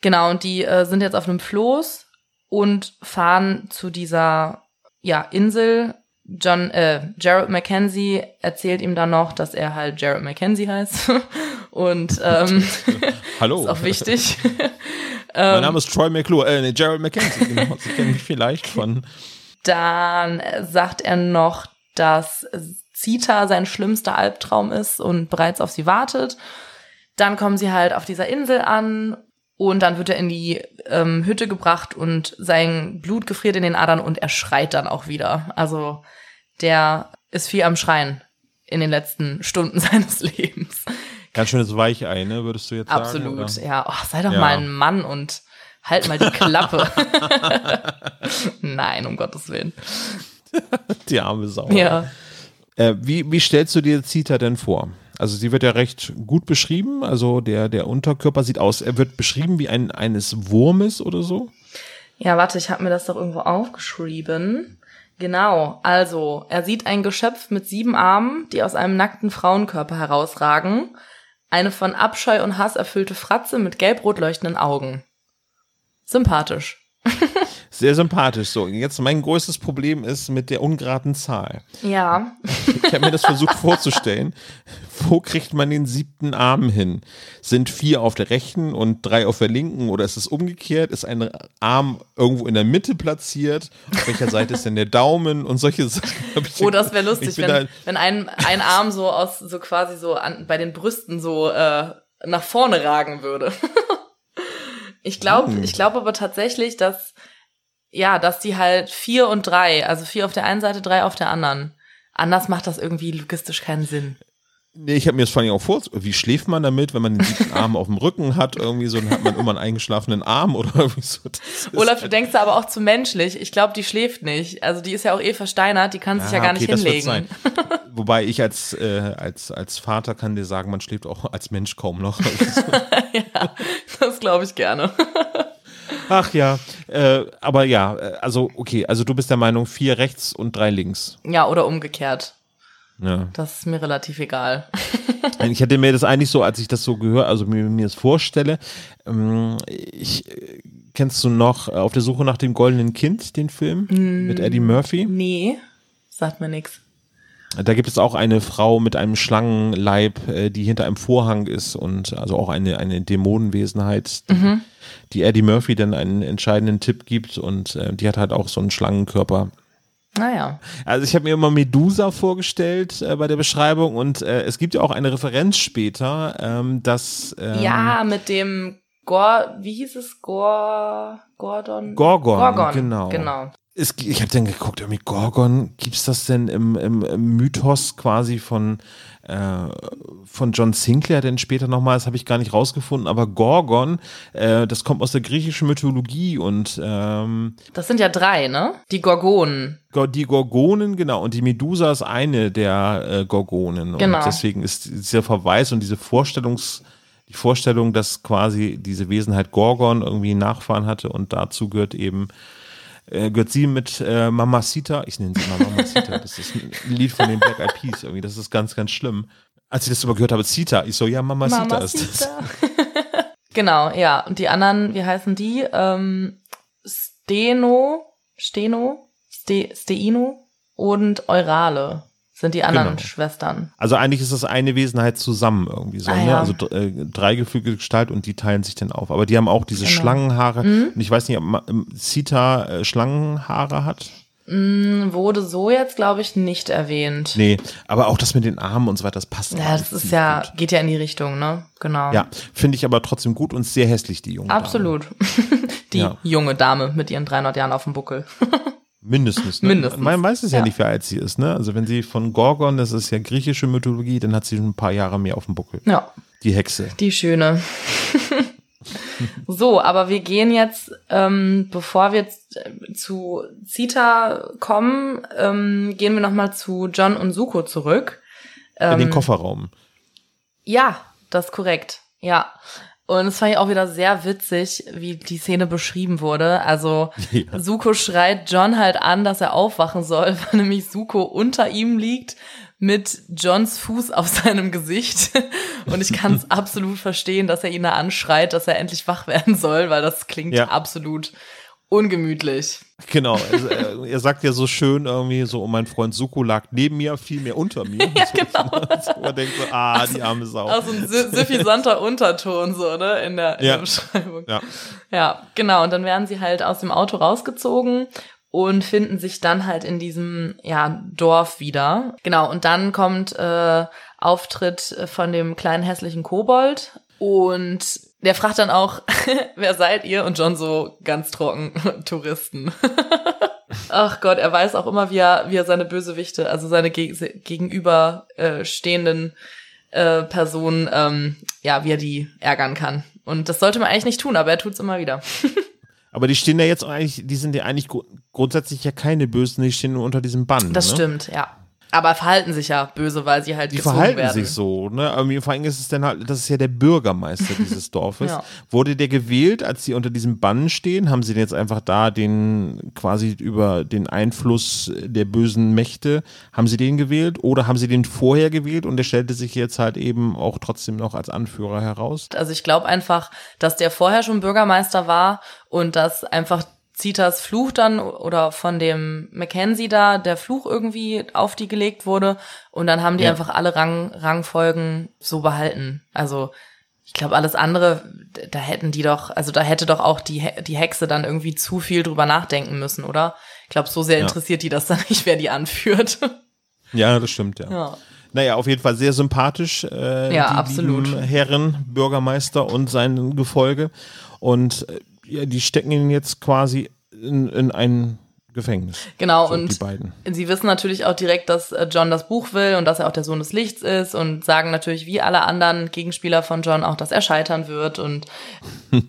Genau, und die äh, sind jetzt auf einem Floß und fahren zu dieser ja, Insel. John, äh, Jared Mackenzie erzählt ihm dann noch, dass er halt Jared Mackenzie heißt. <laughs> und ähm, <laughs>
Hallo. <laughs>
ist auch wichtig.
Mein Name ist Troy McClure, äh, nee, Gerald McKenzie, genau. Sie <laughs> kennen mich vielleicht von.
Dann sagt er noch, dass Zita sein schlimmster Albtraum ist und bereits auf sie wartet. Dann kommen sie halt auf dieser Insel an und dann wird er in die ähm, Hütte gebracht und sein Blut gefriert in den Adern und er schreit dann auch wieder. Also der ist viel am Schreien in den letzten Stunden <laughs> seines Lebens.
Ganz schönes Weichei, ne, würdest du jetzt sagen?
Absolut, ja. Oh, sei doch
Ja.
mal ein Mann und halt mal die Klappe. <laughs> Nein, um Gottes Willen. <laughs>
Die arme Sau.
Ja.
Äh, wie, wie stellst du dir Zita denn vor? Also sie wird ja recht gut beschrieben, also der, der Unterkörper sieht aus, er wird beschrieben wie ein eines Wurmes oder so.
Ja, warte, ich habe mir das doch irgendwo aufgeschrieben. Genau, also er sieht ein Geschöpf mit sieben Armen, die aus einem nackten Frauenkörper herausragen. Eine von Abscheu und Hass erfüllte Fratze mit gelb-rot leuchtenden Augen. Sympathisch. <laughs>
Sehr sympathisch. So, jetzt mein größtes Problem ist mit der ungeraden Zahl.
Ja,
Ich habe mir das versucht vorzustellen. Wo kriegt man den siebten Arm hin? Sind vier auf der rechten und drei auf der linken oder ist es umgekehrt? Ist ein Arm irgendwo in der Mitte platziert? Auf welcher Seite ist denn der Daumen und solche Sachen?
oh, das wäre lustig, wenn,
da-
wenn ein, ein Arm so aus, so quasi so an, bei den Brüsten so äh, nach vorne ragen würde. <laughs> ich glaube,
Hm.
ich glaube aber tatsächlich, dass ja, dass die halt vier und drei, also vier auf der einen Seite, drei auf der anderen. Anders macht das irgendwie logistisch keinen Sinn.
Nee, ich habe mir das vor allem auch vor, wie schläft man damit, wenn man den siebten Arm auf dem Rücken hat, irgendwie so, dann hat man immer einen eingeschlafenen Arm oder irgendwie so.
Olaf, du denkst da aber auch zu menschlich. Ich glaube, die schläft nicht. Also die ist ja auch eh versteinert, die kann sich ja
Ah,
gar
okay,
nicht hinlegen.
Wobei ich als, äh, als, als Vater kann dir sagen, man schläft auch als Mensch kaum noch. <laughs>
Das glaube ich gerne.
Ach ja, äh, aber ja, äh, also okay, also du bist der Meinung, vier rechts und drei links.
Ja, oder umgekehrt.
Ja.
Das ist mir relativ egal. <laughs>
Ich hätte mir das eigentlich so, als ich das so gehört, also mir, mir das vorstelle, ähm, ich, äh, kennst du noch äh, Auf der Suche nach dem goldenen Kind, den Film mit Eddie Murphy?
Nee, sagt mir nix.
Da gibt es auch eine Frau mit einem Schlangenleib, äh, die hinter einem Vorhang ist und also auch eine, eine Dämonenwesenheit, die, die Eddie Murphy dann einen entscheidenden Tipp gibt und äh, die hat halt auch so einen Schlangenkörper.
Naja.
Also ich habe mir immer Medusa vorgestellt äh, bei der Beschreibung und äh, es gibt ja auch eine Referenz später, ähm, dass ähm,
Ja, mit dem Gor, wie hieß es? Gor, Gordon?
Gorgon,
Gorgon,
genau.
genau.
Es, ich habe dann geguckt, irgendwie Gorgon, gibt's das denn im, im, im Mythos quasi von äh, von John Sinclair denn später nochmal, das habe ich gar nicht rausgefunden, aber Gorgon, äh, das kommt aus der griechischen Mythologie und ähm,
Das sind ja drei, ne? Die Gorgonen.
Go- die Gorgonen, genau, und die Medusa ist eine der äh, Gorgonen.
Genau.
Und deswegen ist dieser Verweis und diese Vorstellungs, die Vorstellung, dass quasi diese Wesenheit Gorgon irgendwie Nachfahren hatte und dazu gehört eben, äh, gehört sie mit äh, Mamacita, ich nenne sie mal Mamacita, das ist ein Lied von den Black Eyed Peas irgendwie, das ist ganz, ganz schlimm. Als ich das aber gehört habe, Zita, ich so, ja, Mamacita, ist das. <laughs>
genau, ja. Und die anderen, wie heißen die? Ähm, Steno, Steno, Ste, Steino und Eurale sind die anderen
Genau.
Schwestern.
Also eigentlich ist das eine Wesenheit zusammen irgendwie so,
Ah,
ne?
ja.
Also äh, dreigeflügelte Gestalt und die teilen sich dann auf. Aber die haben auch diese
Genau.
Schlangenhaare.
Mhm.
Und ich weiß nicht, ob ähm, Sita äh, Schlangenhaare hat.
Hm, Wurde so jetzt, glaube ich, nicht erwähnt.
Nee, aber auch das mit den Armen und so weiter, das passt.
Ja, das ist ja,
Gut.
geht ja in die Richtung, ne? Genau.
Ja, finde ich aber trotzdem gut und sehr hässlich, die Jungen.
Absolut. <laughs> die
Ja.
junge Dame mit ihren 300 Jahren auf dem Buckel. <laughs>
Mindestens. Ne?
Mindestens.
Man weiß es ja.
Ja.
nicht, wie alt sie ist. Ne? Also wenn sie von Gorgon, das ist ja griechische Mythologie, dann hat sie schon ein paar Jahre mehr auf dem Buckel.
ja,
Die Hexe.
die schöne. <laughs> so, aber wir gehen jetzt, ähm, bevor wir jetzt, äh, zu Zita kommen, ähm, gehen wir nochmal zu John und Suko zurück.
In
Ähm,
den Kofferraum.
Ja, das ist korrekt. Ja. Und es fand ich auch wieder sehr witzig, wie die Szene beschrieben wurde. Also <laughs>
Ja.
Suko schreit John halt an, dass er aufwachen soll, <laughs> weil nämlich Suko unter ihm liegt mit Johns Fuß auf seinem Gesicht. <laughs> Und ich kann es absolut verstehen, dass er ihn da anschreit, dass er endlich wach werden soll, weil das klingt
Ja.
absolut ungemütlich.
Genau, also, er, er sagt ja so schön irgendwie so, oh, mein Freund Suko lag neben mir, viel mehr unter mir. <laughs>
Ja, genau.
So, man denkt so, ah, die arme Sau.
Auch so ein suffisanter Unterton so, ne, in der, in
Ja.
der Beschreibung.
Ja.
Ja, genau. Und dann werden sie halt aus dem Auto rausgezogen und finden sich dann halt in diesem ja, Dorf wieder. Genau, und dann kommt äh, Auftritt von dem kleinen hässlichen Kobold und der fragt dann auch, <laughs> wer seid ihr? Und John so ganz trocken, <laughs> Touristen. <laughs> Ach Gott, er weiß auch immer, wie er, wie er seine Bösewichte, also seine ge gegenüber äh, stehenden äh, Personen, ähm, ja, wie er die ärgern kann. Und das sollte man eigentlich nicht tun, aber er tut's immer wieder.
Aber die stehen ja jetzt eigentlich, die sind ja eigentlich gru- grundsätzlich ja keine Bösen, die stehen nur unter diesem Bann.
Das
ne?
stimmt, ja. Aber verhalten sich ja böse, weil sie halt
Die
gezwungen
verhalten
werden.
sich so, ne? Aber vor allem ist es dann halt, das ist ja der Bürgermeister <laughs> dieses Dorfes.
Ja.
Wurde der gewählt, als sie unter diesem Bann stehen? Haben sie denn jetzt einfach da den, quasi über den Einfluss der bösen Mächte, haben sie den gewählt? Oder haben sie den vorher gewählt und der stellte sich jetzt halt eben auch trotzdem noch als Anführer heraus?
Also ich glaube einfach, dass der vorher schon Bürgermeister war und dass einfach Zitas Fluch dann oder von dem Mackenzie da der Fluch irgendwie auf die gelegt wurde und dann haben die
Ja.
einfach alle Rang, Rangfolgen so behalten. Also ich glaube alles andere, da hätten die doch, also da hätte doch auch die, die Hexe dann irgendwie zu viel drüber nachdenken müssen, oder? Ich glaube, so sehr
Ja.
interessiert die das dann <laughs> nicht, wer die anführt.
Ja, das stimmt, ja.
ja.
Naja, auf jeden Fall sehr sympathisch, äh,
Ja,
die
absolut.
Herren, Bürgermeister und sein Gefolge. Und äh, ja, die stecken ihn jetzt quasi in, in ein Gefängnis.
Genau,
So,
und
die beiden.
sie wissen natürlich auch direkt, dass äh, John das Buch will und dass er auch der Sohn des Lichts ist und sagen natürlich wie alle anderen Gegenspieler von John auch, dass er scheitern wird und <laughs>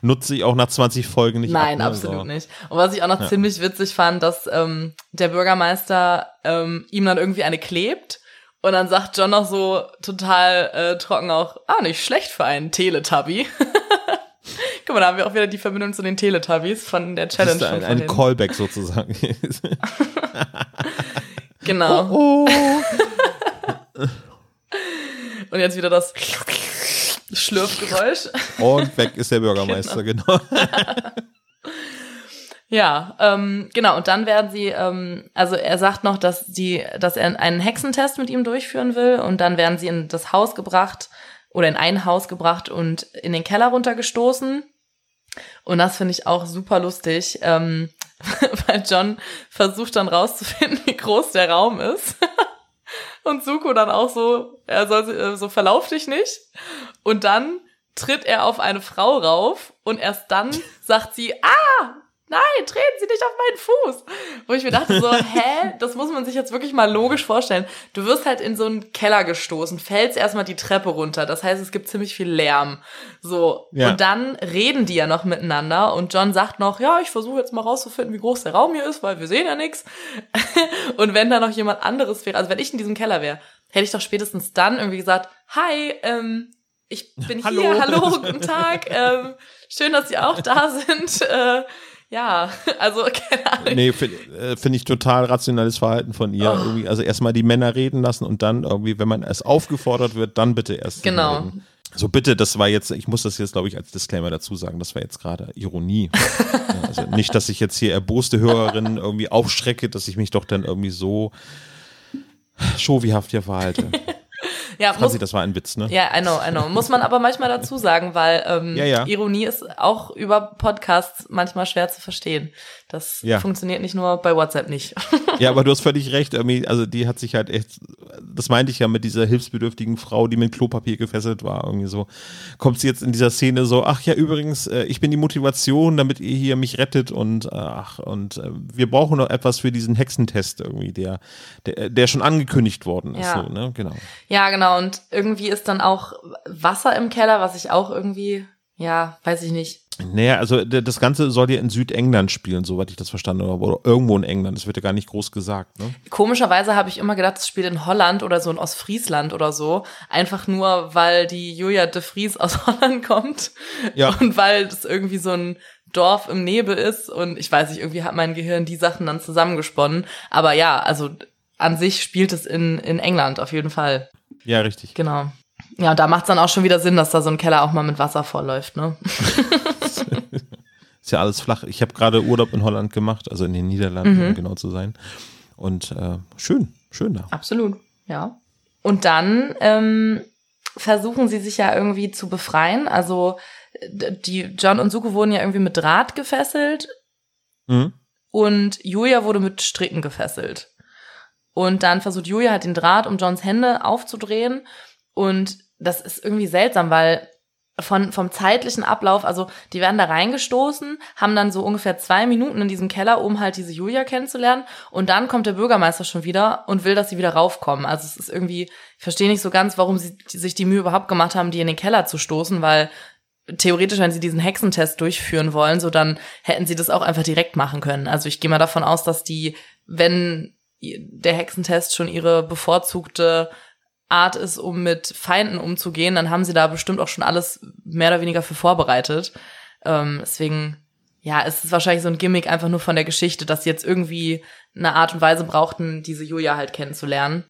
Nutze ich auch nach 20 Folgen nicht
nein,
ab, ne?
absolut
So.
nicht. Und was ich auch noch ziemlich witzig fand, dass ähm, der Bürgermeister ähm, ihm dann irgendwie eine klebt und dann sagt John noch so total äh, trocken auch, ah, nicht schlecht für einen Teletubby. <laughs> Guck mal, da haben wir auch wieder die Verbindung zu den Teletubbies von der
Das
Challenge.
ist ein,
von
ein. Callback sozusagen. <laughs>
Genau.
oh.
Und jetzt wieder das Schlürfgeräusch.
Und weg ist der <laughs> Bürgermeister, genau. <laughs>
Ja, ähm, genau. Und dann werden sie, ähm, also er sagt noch, dass sie, dass er einen Hexentest mit ihm durchführen will und dann werden sie in das Haus gebracht oder in ein Haus gebracht und in den Keller runtergestoßen. Und das finde ich auch super lustig, ähm, <laughs> weil John versucht dann rauszufinden, <laughs> wie groß der Raum ist. <laughs> Und Suko dann auch so, er soll äh, so verlauf dich nicht. Und dann tritt er auf eine Frau rauf und erst dann sagt sie, ah, nein, treten Sie nicht auf meinen Fuß. Wo ich mir dachte so, <laughs> hä, das muss man sich jetzt wirklich mal logisch vorstellen. Du wirst halt in so einen Keller gestoßen, fällst erstmal die Treppe runter. Das heißt, es gibt ziemlich viel Lärm. So.
Ja.
Und dann reden die ja noch miteinander und John sagt noch, ja, ich versuche jetzt mal rauszufinden, wie groß der Raum hier ist, weil wir sehen ja nichts. <laughs> Und wenn da noch jemand anderes wäre, also wenn ich in diesem Keller wäre, hätte ich doch spätestens dann irgendwie gesagt, hi, ähm, ich bin
Hallo.
hier, hallo, guten Tag, ähm, schön, dass Sie auch da <laughs> sind. Äh, ja, <laughs> also <laughs> keine Ahnung.
Nee, finde äh, find ich total rationales Verhalten von ihr.
Oh.
Also erstmal die Männer reden lassen und dann irgendwie, wenn man erst aufgefordert wird, dann bitte erst.
Genau.
So bitte, das war jetzt, ich muss das jetzt, glaube ich, als Disclaimer dazu sagen, das war jetzt gerade Ironie. <laughs> ja, also nicht, dass ich jetzt hier erboste Hörerinnen irgendwie aufschrecke, dass ich mich doch dann irgendwie so showihaft hier verhalte.
Ja, muss,
Franzi, das war ein Witz, ne?
ja, I know, I know. Muss man aber manchmal <laughs> dazu sagen, weil ähm,
Ja, ja.
Ironie ist auch über Podcasts manchmal schwer zu verstehen. Das
Ja.
funktioniert nicht nur bei WhatsApp nicht. <laughs>
Ja, aber du hast völlig recht. Also die hat sich halt echt, das meinte ich ja mit dieser hilfsbedürftigen Frau, die mit Klopapier gefesselt war. Irgendwie so kommt sie jetzt in dieser Szene so, ach ja, übrigens, äh, ich bin die Motivation, damit ihr hier mich rettet und äh, ach und äh, wir brauchen noch etwas für diesen Hexentest irgendwie, der, der, der schon angekündigt worden ist.
Ja.
So, ne? Genau.
ja, genau. Und irgendwie ist dann auch Wasser im Keller, was ich auch irgendwie, ja, weiß ich nicht.
Naja, also das Ganze soll ja in Südengland spielen, soweit ich das verstanden habe, oder irgendwo in England. Das wird ja gar nicht groß gesagt. Ne?
Komischerweise habe ich immer gedacht, es spielt in Holland oder so in Ostfriesland oder so. Einfach nur, weil die Julia de Vries aus <laughs> Holland kommt.
Ja.
Und weil es irgendwie so ein Dorf im Nebel ist. Und ich weiß nicht, irgendwie hat mein Gehirn die Sachen dann zusammengesponnen. Aber ja, also an sich spielt es in, in England auf jeden Fall.
Ja, richtig.
Genau. Ja, da macht es dann auch schon wieder Sinn, dass da so ein Keller auch mal mit Wasser vollläuft, ne? <laughs>
Ist ja alles flach. Ich habe gerade Urlaub in Holland gemacht, also in den Niederlanden,
Mhm.
um genau zu sein. Und äh, schön, schön da.
Absolut, ja. Und dann ähm, versuchen sie sich ja irgendwie zu befreien. Also die John und Suko wurden ja irgendwie mit Draht gefesselt
Mhm.
und Julia wurde mit Stricken gefesselt. Und dann versucht Julia halt den Draht um Johns Hände aufzudrehen. Und das ist irgendwie seltsam, weil von, vom zeitlichen Ablauf, also die werden da reingestoßen, haben dann so ungefähr zwei Minuten in diesem Keller, um halt diese Julia kennenzulernen. Und dann kommt der Bürgermeister schon wieder und will, dass sie wieder raufkommen. Also es ist irgendwie, ich verstehe nicht so ganz, warum sie sich die Mühe überhaupt gemacht haben, die in den Keller zu stoßen, weil theoretisch, wenn sie diesen Hexentest durchführen wollen, so dann hätten sie das auch einfach direkt machen können. Also ich gehe mal davon aus, dass die, wenn der Hexentest schon ihre bevorzugte Art ist, um mit Feinden umzugehen, dann haben sie da bestimmt auch schon alles mehr oder weniger für vorbereitet. Ähm, deswegen, ja, es ist wahrscheinlich so ein Gimmick einfach nur von der Geschichte, dass sie jetzt irgendwie eine Art und Weise brauchten, diese Julia halt kennenzulernen.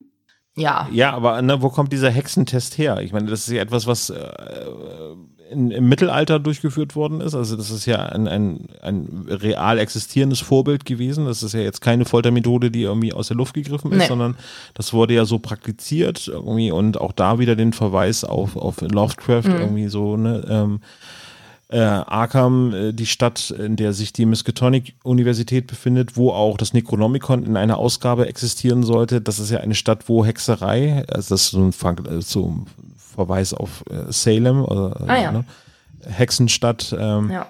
Ja.
Ja, aber ne, wo kommt dieser Hexentest her? Ich meine, das ist ja etwas, was äh, in, im Mittelalter durchgeführt worden ist. Also das ist ja ein, ein, ein real existierendes Vorbild gewesen. Das ist ja jetzt keine Foltermethode, die irgendwie aus der Luft gegriffen ist,
Nee.
sondern das wurde ja so praktiziert irgendwie und auch da wieder den Verweis auf, auf Lovecraft irgendwie so, ne, ähm, äh, Arkham, äh, die Stadt, in der sich die Miskatonic-Universität befindet, wo auch das Necronomicon in einer Ausgabe existieren sollte. Das ist ja eine Stadt, wo Hexerei, also das ist so ein, äh, so ein Verweis auf äh, Salem, oder,
Ah, ja.
ne? Hexenstadt. Ähm,
Ja.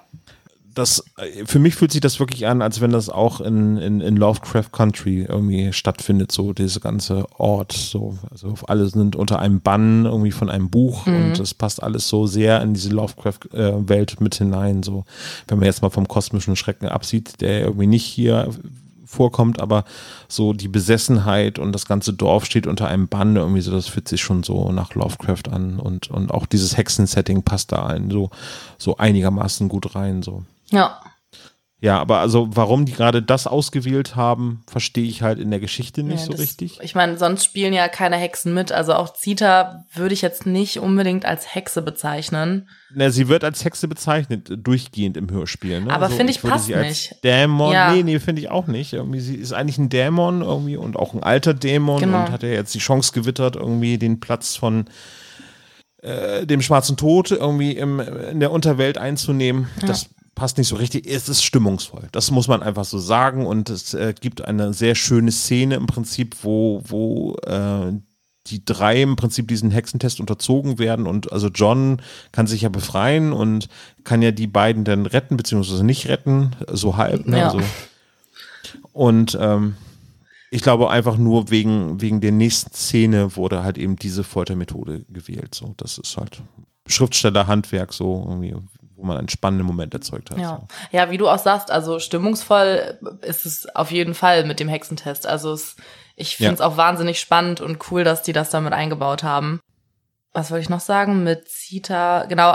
das, äh, für mich fühlt sich das wirklich an, als wenn das auch in, in, in Lovecraft Country irgendwie stattfindet, so diese ganze Ort, so, also alle sind unter einem Bann irgendwie von einem Buch und das passt alles so sehr in diese Lovecraft-Welt mit hinein, so, wenn man jetzt mal vom kosmischen Schrecken absieht, der irgendwie nicht hier vorkommt, aber so die Besessenheit und das ganze Dorf steht unter einem Bann irgendwie so, das fühlt sich schon so nach Lovecraft an und, und auch dieses Hexensetting passt da ein, so, so einigermaßen gut rein, so.
Ja.
Ja, aber also warum die gerade das ausgewählt haben, verstehe ich halt in der Geschichte nicht
Ja,
so
das-
richtig.
Ich meine, sonst spielen ja keine Hexen mit. Also auch Zita würde ich jetzt nicht unbedingt als Hexe bezeichnen.
Na, sie wird als Hexe bezeichnet, durchgehend im Hörspiel. Ne?
Aber finde ich
würde
passt nicht.
Dämon,
Ja.
nee, nee, finde ich auch nicht. Irgendwie, sie ist eigentlich ein Dämon irgendwie und auch ein alter Dämon
Genau.
und hat ja jetzt die Chance gewittert, irgendwie den Platz von äh, dem schwarzen Tod irgendwie im, in der Unterwelt einzunehmen. Das passt nicht so richtig. Es ist stimmungsvoll. Das muss man einfach so sagen. Und es äh, gibt eine sehr schöne Szene im Prinzip, wo, wo äh, die drei im Prinzip diesen Hexentest unterzogen werden und also John kann sich ja befreien und kann ja die beiden dann retten, beziehungsweise nicht retten, so halb. Ne?
Ja.
Also, und ähm, ich glaube einfach nur wegen, wegen der nächsten Szene wurde halt eben diese Foltermethode gewählt. So, das ist halt Schriftstellerhandwerk, so irgendwie, wo man einen spannenden Moment erzeugt hat.
Ja. Ja, wie du auch sagst, also stimmungsvoll ist es auf jeden Fall mit dem Hexentest. Also es, ich finde es
Ja.
auch wahnsinnig spannend und cool, dass die das damit eingebaut haben. Was wollte ich noch sagen mit Zita? Genau,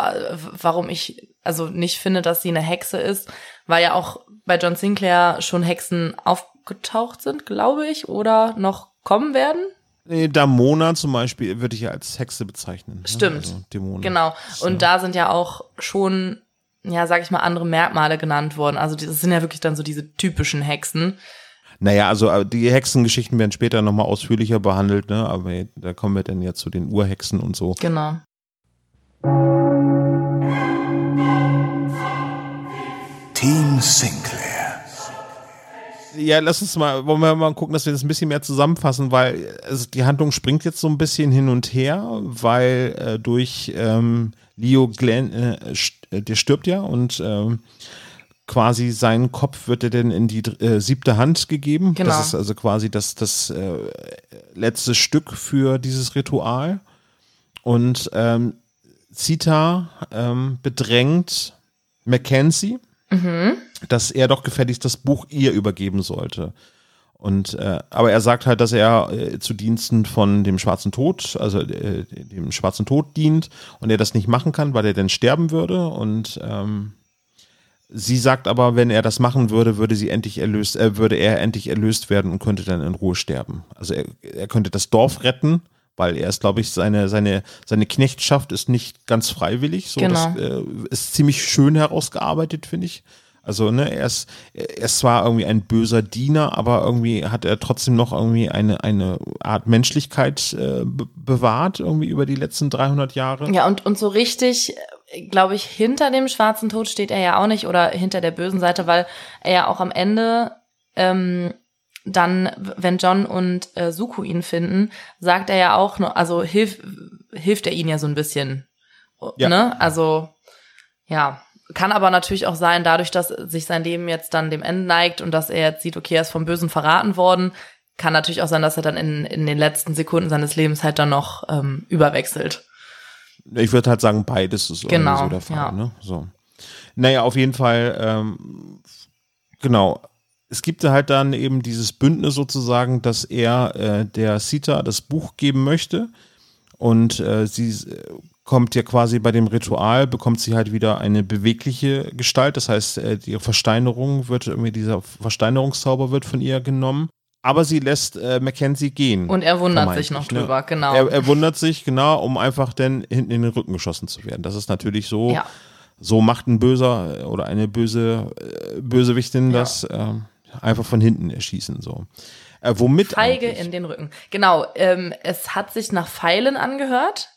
warum ich also nicht finde, dass sie eine Hexe ist, weil ja auch bei John Sinclair schon Hexen aufgetaucht sind, glaube ich, oder noch kommen werden.
Nee, Damona zum Beispiel würde ich ja als Hexe bezeichnen. ne?
Stimmt.
Also Dämonen.
Genau.
So.
Und da sind ja auch schon, ja, sag ich mal, andere Merkmale genannt worden. Also das sind ja wirklich dann so diese typischen Hexen.
Naja, also äh, die Hexengeschichten werden später nochmal ausführlicher behandelt, ne? aber da kommen wir dann ja zu den Urhexen und so.
Genau.
Team Sinclair.
Ja, lass uns mal, wollen wir mal gucken, dass wir das ein bisschen mehr zusammenfassen, weil also die Handlung springt jetzt so ein bisschen hin und her, weil äh, durch ähm, Leo Glenn, äh, st- äh, der stirbt ja und ähm, quasi sein Kopf wird er dann in die äh, siebte Hand gegeben.
Genau.
Das ist also quasi das, das äh, letzte Stück für dieses Ritual. Und ähm, Zita ähm, bedrängt Mackenzie, dass er doch gefälligst das Buch ihr übergeben sollte. Und äh, aber er sagt halt, dass er äh, zu Diensten von dem Schwarzen Tod, also äh, dem Schwarzen Tod dient und er das nicht machen kann, weil er dann sterben würde. Und ähm, sie sagt aber, wenn er das machen würde, würde sie endlich erlöst, äh, würde er endlich erlöst werden und könnte dann in Ruhe sterben. Also er, er könnte das Dorf retten, weil er ist, glaube ich, seine seine seine Knechtschaft ist nicht ganz freiwillig. So,
Genau.
das äh, ist ziemlich schön herausgearbeitet, finde ich. Also, ne, er ist, er ist zwar irgendwie ein böser Diener, aber irgendwie hat er trotzdem noch irgendwie eine, eine Art Menschlichkeit äh, be bewahrt, irgendwie über die letzten 300 Jahre.
Ja, und, und so richtig, glaube ich, hinter dem schwarzen Tod steht er ja auch nicht oder hinter der bösen Seite, weil er ja auch am Ende ähm, dann, wenn John und äh, Suko ihn finden, sagt er ja auch noch, also hilf, hilft er ihnen ja so ein bisschen.
Ja.
Ne? Also, ja. Kann aber natürlich auch sein, dadurch, dass sich sein Leben jetzt dann dem Ende neigt und dass er jetzt sieht, okay, er ist vom Bösen verraten worden, kann natürlich auch sein, dass er dann in, in den letzten Sekunden seines Lebens halt dann noch ähm, überwechselt.
Ich würde halt sagen, beides ist
Genau,
so der Fall.
ja.
Ne? So. Naja, auf jeden Fall, ähm, genau. Es gibt halt dann eben dieses Bündnis sozusagen, dass er äh, der Sita das Buch geben möchte. Und äh, sie äh, kommt ja quasi bei dem Ritual, bekommt sie halt wieder eine bewegliche Gestalt. Das heißt, äh, ihre Versteinerung wird, irgendwie dieser Versteinerungszauber wird von ihr genommen. Aber sie lässt äh, Mackenzie gehen.
Und er wundert sich noch
ne?
drüber, genau.
Er, er wundert sich, genau, um einfach dann hinten in den Rücken geschossen zu werden. Das ist natürlich so,
Ja.
so macht ein Böser äh, oder eine böse äh, Bösewichtin
Ja.
das ähm, einfach von hinten erschießen. So. Äh, womit
Feige
eigentlich?
in den Rücken. Genau, ähm, es hat sich nach Pfeilen angehört,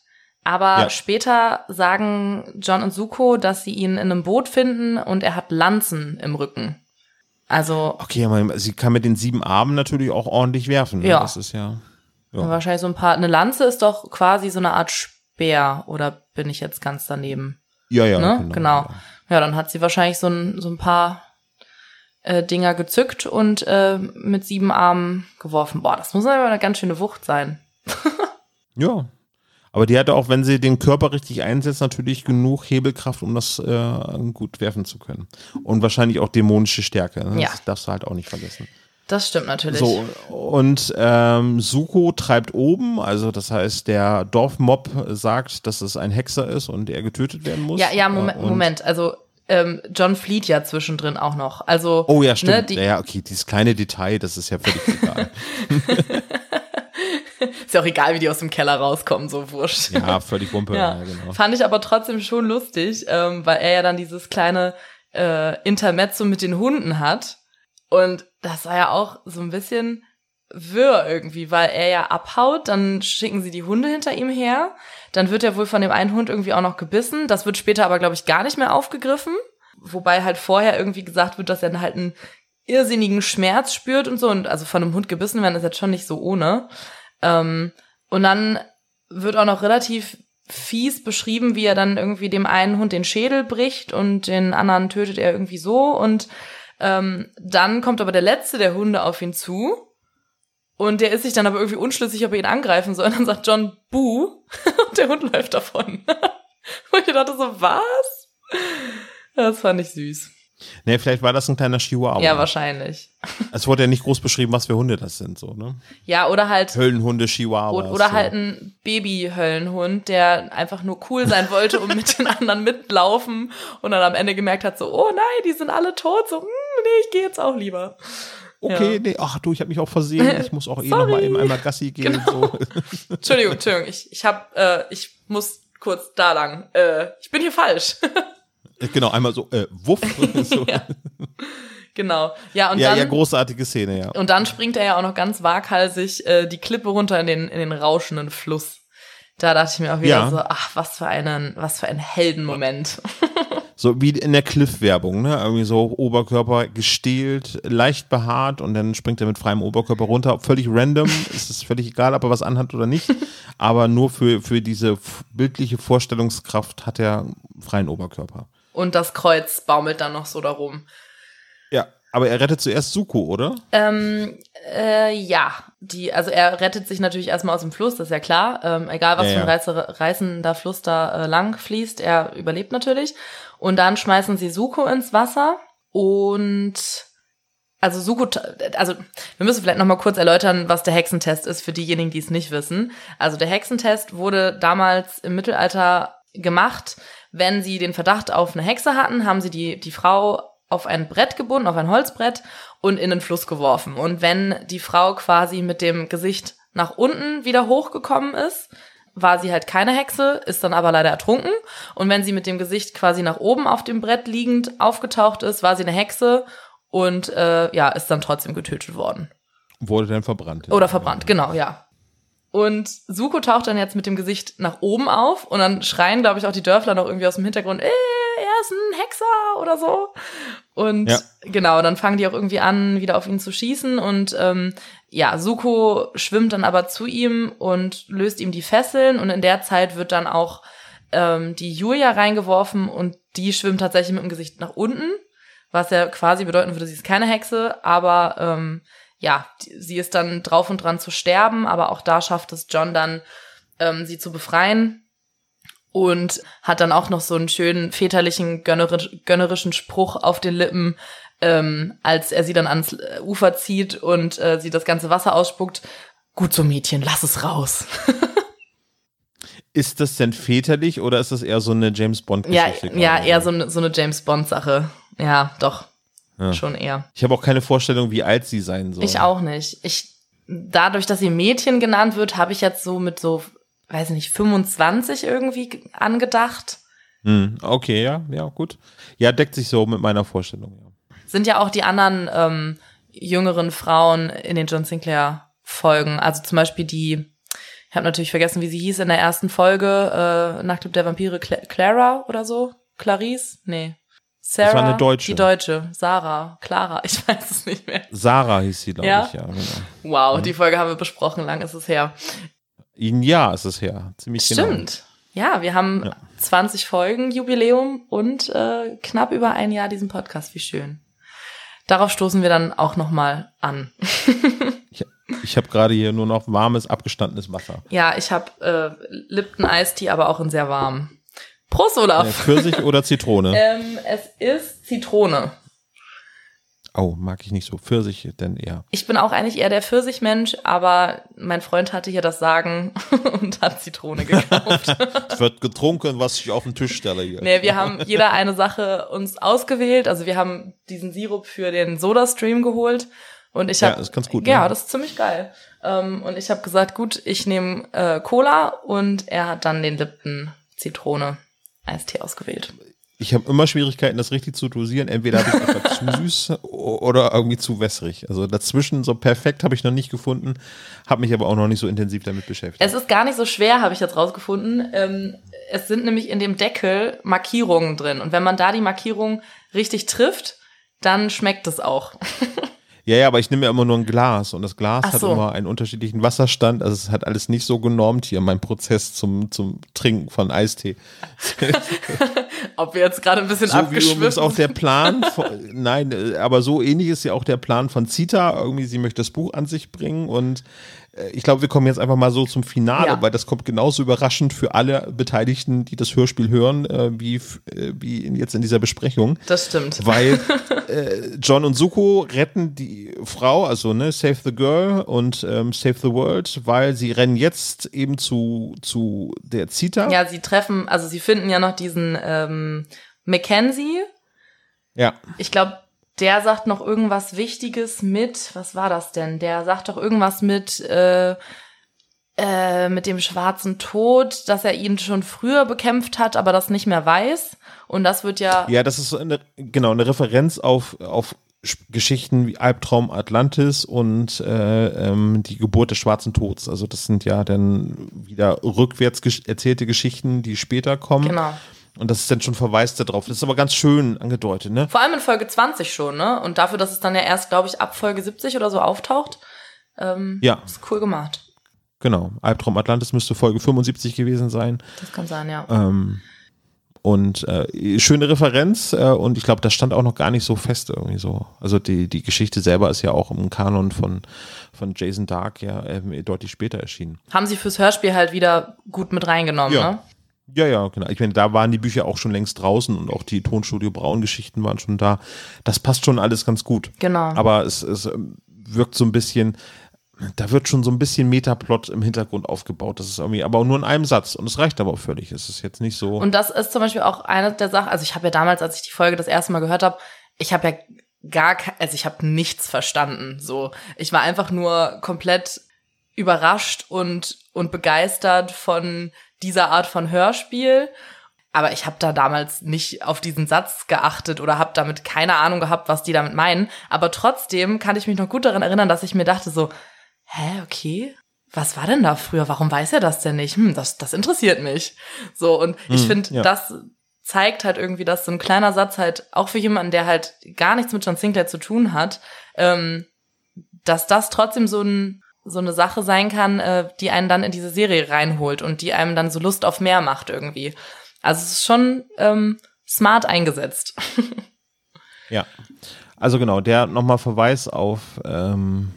aber
Ja.
später sagen John und Suko, dass sie ihn in einem Boot finden und er hat Lanzen im Rücken. Also
Okay, aber sie kann mit den sieben Armen natürlich auch ordentlich werfen. Ne?
Ja.
Das ist ja. Ja.
wahrscheinlich so ein paar. Eine Lanze ist doch quasi so eine Art Speer, oder bin ich jetzt ganz daneben?
Ja, ja.
ne? Genau. Ja, dann hat sie wahrscheinlich so ein, so ein paar äh, Dinger gezückt und äh, mit sieben Armen geworfen. Boah, das muss aber eine ganz schöne Wucht sein. <laughs>
Ja. Aber die hatte auch, wenn sie den Körper richtig einsetzt, natürlich genug Hebelkraft, um das äh, gut werfen zu können. Und wahrscheinlich auch dämonische Stärke. Ne?
Ja.
Das darfst du halt auch nicht vergessen.
Das stimmt natürlich.
So, und ähm, Suko treibt oben, also das heißt, der Dorfmob sagt, dass es ein Hexer ist und er getötet werden muss.
Ja, ja, Moment, Moment. Also ähm, John flieht ja zwischendrin auch noch. Also
Oh ja, stimmt.
Ne, die,
ja, ja, okay, dieses kleine Detail, das ist ja völlig egal. <laughs>
Ist ja auch egal, wie die aus dem Keller rauskommen, so wurscht.
Ja, völlig Wumpe.
Ja,
Ja, genau.
fand ich aber trotzdem schon lustig, ähm, weil er ja dann dieses kleine äh, Intermezzo mit den Hunden hat. Und das war ja auch so ein bisschen wirr irgendwie, weil er ja abhaut, dann schicken sie die Hunde hinter ihm her, dann wird er wohl von dem einen Hund irgendwie auch noch gebissen, das wird später aber, glaube ich, gar nicht mehr aufgegriffen, wobei halt vorher irgendwie gesagt wird, dass er halt einen irrsinnigen Schmerz spürt und so, und also von einem Hund gebissen werden ist jetzt schon nicht so ohne. Ähm, Und dann wird auch noch relativ fies beschrieben, wie er dann irgendwie dem einen Hund den Schädel bricht und den anderen tötet er irgendwie so. Und ähm, dann kommt aber der letzte der Hunde auf ihn zu. Und der ist sich dann aber irgendwie unschlüssig, ob er ihn angreifen soll. Und dann sagt John, Buh. <laughs> und der Hund läuft davon. <laughs> und ich dachte so, was? Das fand ich süß.
Nee, vielleicht war das ein kleiner Chihuahua.
Ja, wahrscheinlich. <laughs>
Es wurde ja nicht groß beschrieben, was für Hunde das sind, so, ne?
Ja, oder halt.
Höllenhunde, Chihuahua.
Oder, oder halt ein Baby-Höllenhund, der einfach nur cool sein wollte und mit den anderen mitlaufen und dann am Ende gemerkt hat, so, oh nein, die sind alle tot, so, hm, nee, ich gehe jetzt auch lieber.
Okay,
Ja.
nee, ach du, ich habe mich auch versehen. Ich muss auch eh noch mal eben einmal Gassi gehen.
Genau.
So. <laughs>
Entschuldigung, Entschuldigung, ich, ich hab, äh, ich muss kurz da lang. Äh, ich bin hier falsch.
Genau, einmal so, äh, wuff. <laughs> so.
Ja. genau. Ja, und
ja,
dann.
ja, großartige Szene, ja.
Und dann springt er ja auch noch ganz waghalsig äh, die Klippe runter in den, in den rauschenden Fluss. Da dachte ich mir auch wieder
Ja.
so, ach, was für einen, was für ein Heldenmoment. <laughs>
So wie in der Cliff-Werbung, ne? Irgendwie so Oberkörper gestählt, leicht behaart und dann springt er mit freiem Oberkörper runter. Völlig random, <laughs> es ist völlig egal, ob er was anhat oder nicht. Aber nur für, für diese bildliche Vorstellungskraft hat er freien Oberkörper.
Und das Kreuz baumelt dann noch so darum.
Ja, aber er rettet zuerst Suko, oder?
Ähm, äh, ja, die, also er rettet sich natürlich erstmal aus dem Fluss, das ist ja klar. Ähm, egal was
Ja,
für ein
ja.
reißender Fluss da äh, lang fließt, er überlebt natürlich. Und dann schmeißen sie Suko ins Wasser und also Suko, also wir müssen vielleicht noch mal kurz erläutern, was der Hexentest ist für diejenigen, die es nicht wissen. Also der Hexentest wurde damals im Mittelalter gemacht, wenn sie den Verdacht auf eine Hexe hatten, haben sie die die Frau auf ein Brett gebunden, auf ein Holzbrett und in den Fluss geworfen. Und wenn die Frau quasi mit dem Gesicht nach unten wieder hochgekommen ist, war sie halt keine Hexe, ist dann aber leider ertrunken. Und wenn sie mit dem Gesicht quasi nach oben auf dem Brett liegend aufgetaucht ist, war sie eine Hexe und äh, ja, ist dann trotzdem getötet worden.
Wurde dann verbrannt.
Oder verbrannt, genau, ja. Und Suko taucht dann jetzt mit dem Gesicht nach oben auf und dann schreien, glaube ich, auch die Dörfler noch irgendwie aus dem Hintergrund, äh, er ist ein Hexer oder so. Und
Ja.
genau, dann fangen die auch irgendwie an, wieder auf ihn zu schießen und ähm, ja, Suko schwimmt dann aber zu ihm und löst ihm die Fesseln und in der Zeit wird dann auch ähm, die Julia reingeworfen und die schwimmt tatsächlich mit dem Gesicht nach unten, was ja quasi bedeuten würde, sie ist keine Hexe, aber ähm, ja, sie ist dann drauf und dran zu sterben, aber auch da schafft es John dann, ähm, sie zu befreien und hat dann auch noch so einen schönen väterlichen, gönnerisch, gönnerischen Spruch auf den Lippen, ähm, als er sie dann ans äh, Ufer zieht und äh, sie das ganze Wasser ausspuckt. Gut so, Mädchen, lass es raus. <laughs>
Ist das denn väterlich oder ist das eher so eine James
Ja,
Bond-Geschichte?
ja,
gerade?
eher so eine, so eine James Bond-Sache. Ja, doch.
Ja.
Schon eher.
Ich habe auch keine Vorstellung, wie alt sie sein soll.
Ich auch nicht. Ich, dadurch, dass sie Mädchen genannt wird, habe ich jetzt so mit so, weiß ich nicht, 25 irgendwie ge- angedacht.
Hm, okay, ja, ja, gut. Ja, deckt sich so mit meiner Vorstellung. Ja.
Sind ja auch die anderen ähm, jüngeren Frauen in den John Sinclair Folgen. Also zum Beispiel die, ich habe natürlich vergessen, wie sie hieß in der ersten Folge, äh, Nachtclub der Vampire, Cla Clara oder so? Clarice? Nee. Sarah?
war eine Deutsche.
Die Deutsche. Sarah. Clara. Ich weiß es nicht mehr.
Sarah hieß sie, glaube
Ja?
ich, ja. Genau.
Wow, die Folge haben wir besprochen. Lang ist es her.
Ein Jahr ist es her. Ziemlich genau.
Stimmt. Ja, wir haben
Ja.
20 Folgen Jubiläum und äh, knapp über ein Jahr diesen Podcast. Wie schön. Darauf stoßen wir dann auch noch mal an.
Ich, ich habe gerade hier nur noch warmes, abgestandenes Wasser.
Ja, ich habe äh, Lipton Eistee, aber auch in sehr warm. Prost, Olaf.
Pfirsich oder Zitrone? <laughs>
Ähm, es ist Zitrone.
Oh, mag ich nicht so. Pfirsich denn eher.
Ich bin auch eigentlich eher der Pfirsichmensch, aber mein Freund hatte hier das Sagen <laughs> und hat Zitrone gekauft. <laughs>
Es wird getrunken, was ich auf den Tisch stelle hier.
Nee, wir haben jeder eine Sache uns ausgewählt. Also wir haben diesen Sirup für den Soda-Stream geholt. Und ich
Ja,
habe
ist ganz gut,
Ja,
ne?
das ist ziemlich geil. Ähm, und ich habe gesagt, gut, ich nehme äh, Cola und er hat dann den Lipton Zitrone Eistee ausgewählt.
Ich habe immer Schwierigkeiten, das richtig zu dosieren. Entweder habe ich <laughs> etwas zu süß oder irgendwie zu wässrig. Also dazwischen so perfekt habe ich noch nicht gefunden, habe mich aber auch noch nicht so intensiv damit beschäftigt.
Es ist gar nicht so schwer, habe ich jetzt rausgefunden. Ähm, es sind nämlich in dem Deckel Markierungen drin. Und wenn man da die Markierung richtig trifft, dann schmeckt es auch. <laughs>
Ja, ja, aber ich nehme ja immer nur ein Glas und das Glas
Ach
hat
so.
immer einen unterschiedlichen Wasserstand. Also es hat alles nicht so genormt hier, mein Prozess zum, zum Trinken von Eistee. <laughs>
Ob wir jetzt gerade ein bisschen
So
abgeschwiffen
übrigens auch der. Plan, <laughs> von, nein, äh, aber so ähnlich ist ja auch der Plan von Zita. Irgendwie, sie möchte das Buch an sich bringen und ich glaube, wir kommen jetzt einfach mal so zum Finale,
Ja.
weil das kommt genauso überraschend für alle Beteiligten, die das Hörspiel hören, äh, wie, äh, wie jetzt in dieser Besprechung.
Das stimmt.
Weil <laughs> äh, John und Suko retten die Frau, also ne, Save the Girl und ähm, Save the World, weil sie rennen jetzt eben zu, zu der Zita.
Ja, sie treffen, also sie finden ja noch diesen ähm, Mackenzie.
ja.
Ich glaube, der sagt noch irgendwas Wichtiges mit, was war das denn? Der sagt doch irgendwas mit, äh, äh, mit dem schwarzen Tod, dass er ihn schon früher bekämpft hat, aber das nicht mehr weiß. Und das wird ja,
Ja, das ist so eine, genau eine Referenz auf, auf Sch- Geschichten wie Albtraum Atlantis und äh, ähm, die Geburt des Schwarzen Tods. Also das sind ja dann wieder rückwärts gesch erzählte Geschichten, die später kommen.
genau.
Und das ist dann schon Verweis darauf. Das ist aber ganz schön angedeutet, ne?
Vor allem in Folge 20 schon, ne? Und dafür, dass es dann ja erst, glaube ich, ab Folge 70 oder so auftaucht, ähm,
Ja.
ist cool gemacht.
Genau. Albtraum Atlantis müsste Folge 75 gewesen sein.
Das kann sein, ja.
Ähm, und äh, schöne Referenz äh, und ich glaube, das stand auch noch gar nicht so fest irgendwie so. Also die, die Geschichte selber ist ja auch im Kanon von, von Jason Dark ja ähm, deutlich später erschienen.
Haben sie fürs Hörspiel halt wieder gut mit reingenommen,
Ja.
ne?
Ja, ja, genau. Ich meine, da waren die Bücher auch schon längst draußen und auch die Tonstudio Braun-Geschichten waren schon da. Das passt schon alles ganz gut.
Genau.
Aber es, es ähm, wirkt so ein bisschen, da wird schon so ein bisschen Metaplot im Hintergrund aufgebaut. Das ist irgendwie, aber nur in einem Satz. Und es reicht aber auch völlig. Es ist jetzt nicht so.
Und das ist zum Beispiel auch eine der Sachen, also ich habe ja damals, als ich die Folge das erste Mal gehört habe, ich habe ja gar, also ich habe nichts verstanden. So, ich war einfach nur komplett überrascht und und begeistert von dieser Art von Hörspiel. Aber ich habe da damals nicht auf diesen Satz geachtet oder habe damit keine Ahnung gehabt, was die damit meinen. Aber trotzdem kann ich mich noch gut daran erinnern, dass ich mir dachte so, hä, okay, was war denn da früher? Warum weiß er das denn nicht? Hm, das, das interessiert mich. So, und ich finde,
ja.
das zeigt halt irgendwie, dass so ein kleiner Satz halt, auch für jemanden, der halt gar nichts mit John Sinclair zu tun hat, ähm, dass das trotzdem so ein so eine Sache sein kann, äh, die einen dann in diese Serie reinholt und die einem dann so Lust auf mehr macht irgendwie. Also es ist schon ähm, smart eingesetzt. <laughs>
Ja. Also genau, der nochmal Verweis auf ähm,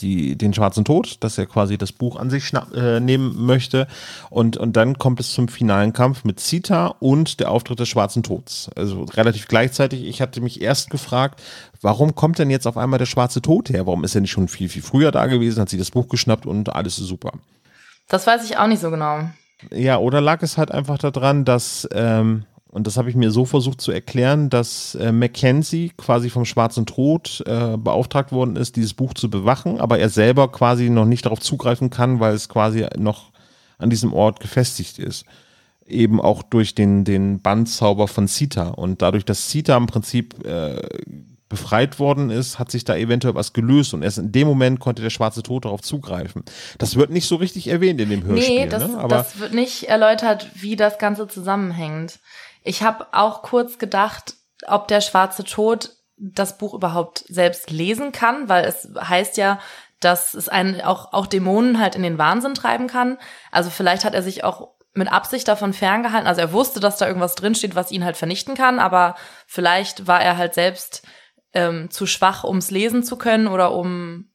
die, den Schwarzen Tod, dass er quasi das Buch an sich schnapp, äh, nehmen möchte. Und, und dann kommt es zum finalen Kampf mit Zita und der Auftritt des Schwarzen Tods. Also relativ gleichzeitig. Ich hatte mich erst gefragt, warum kommt denn jetzt auf einmal der Schwarze Tod her? Warum ist er nicht schon viel, viel früher da gewesen? Hat sie das Buch geschnappt und alles ist super.
Das weiß ich auch nicht so genau.
Ja, oder lag es halt einfach daran, dass, ähm, und das habe ich mir so versucht zu erklären, dass äh, Mackenzie quasi vom Schwarzen Tod äh, beauftragt worden ist, dieses Buch zu bewachen, aber er selber quasi noch nicht darauf zugreifen kann, weil es quasi noch an diesem Ort gefestigt ist. Eben auch durch den, den Bandzauber von Sita. Und dadurch, dass Sita im Prinzip äh, befreit worden ist, hat sich da eventuell was gelöst und erst in dem Moment konnte der schwarze Tod darauf zugreifen. Das wird nicht so richtig erwähnt in dem Hörspiel,
Nee, das,
ne?
das wird nicht erläutert, wie das Ganze zusammenhängt. Ich habe auch kurz gedacht, ob der schwarze Tod das Buch überhaupt selbst lesen kann, weil es heißt ja, dass es einen auch, auch Dämonen halt in den Wahnsinn treiben kann. Also vielleicht hat er sich auch mit Absicht davon ferngehalten. Also er wusste, dass da irgendwas drinsteht, was ihn halt vernichten kann, aber vielleicht war er halt selbst ähm, zu schwach, ums lesen zu können oder um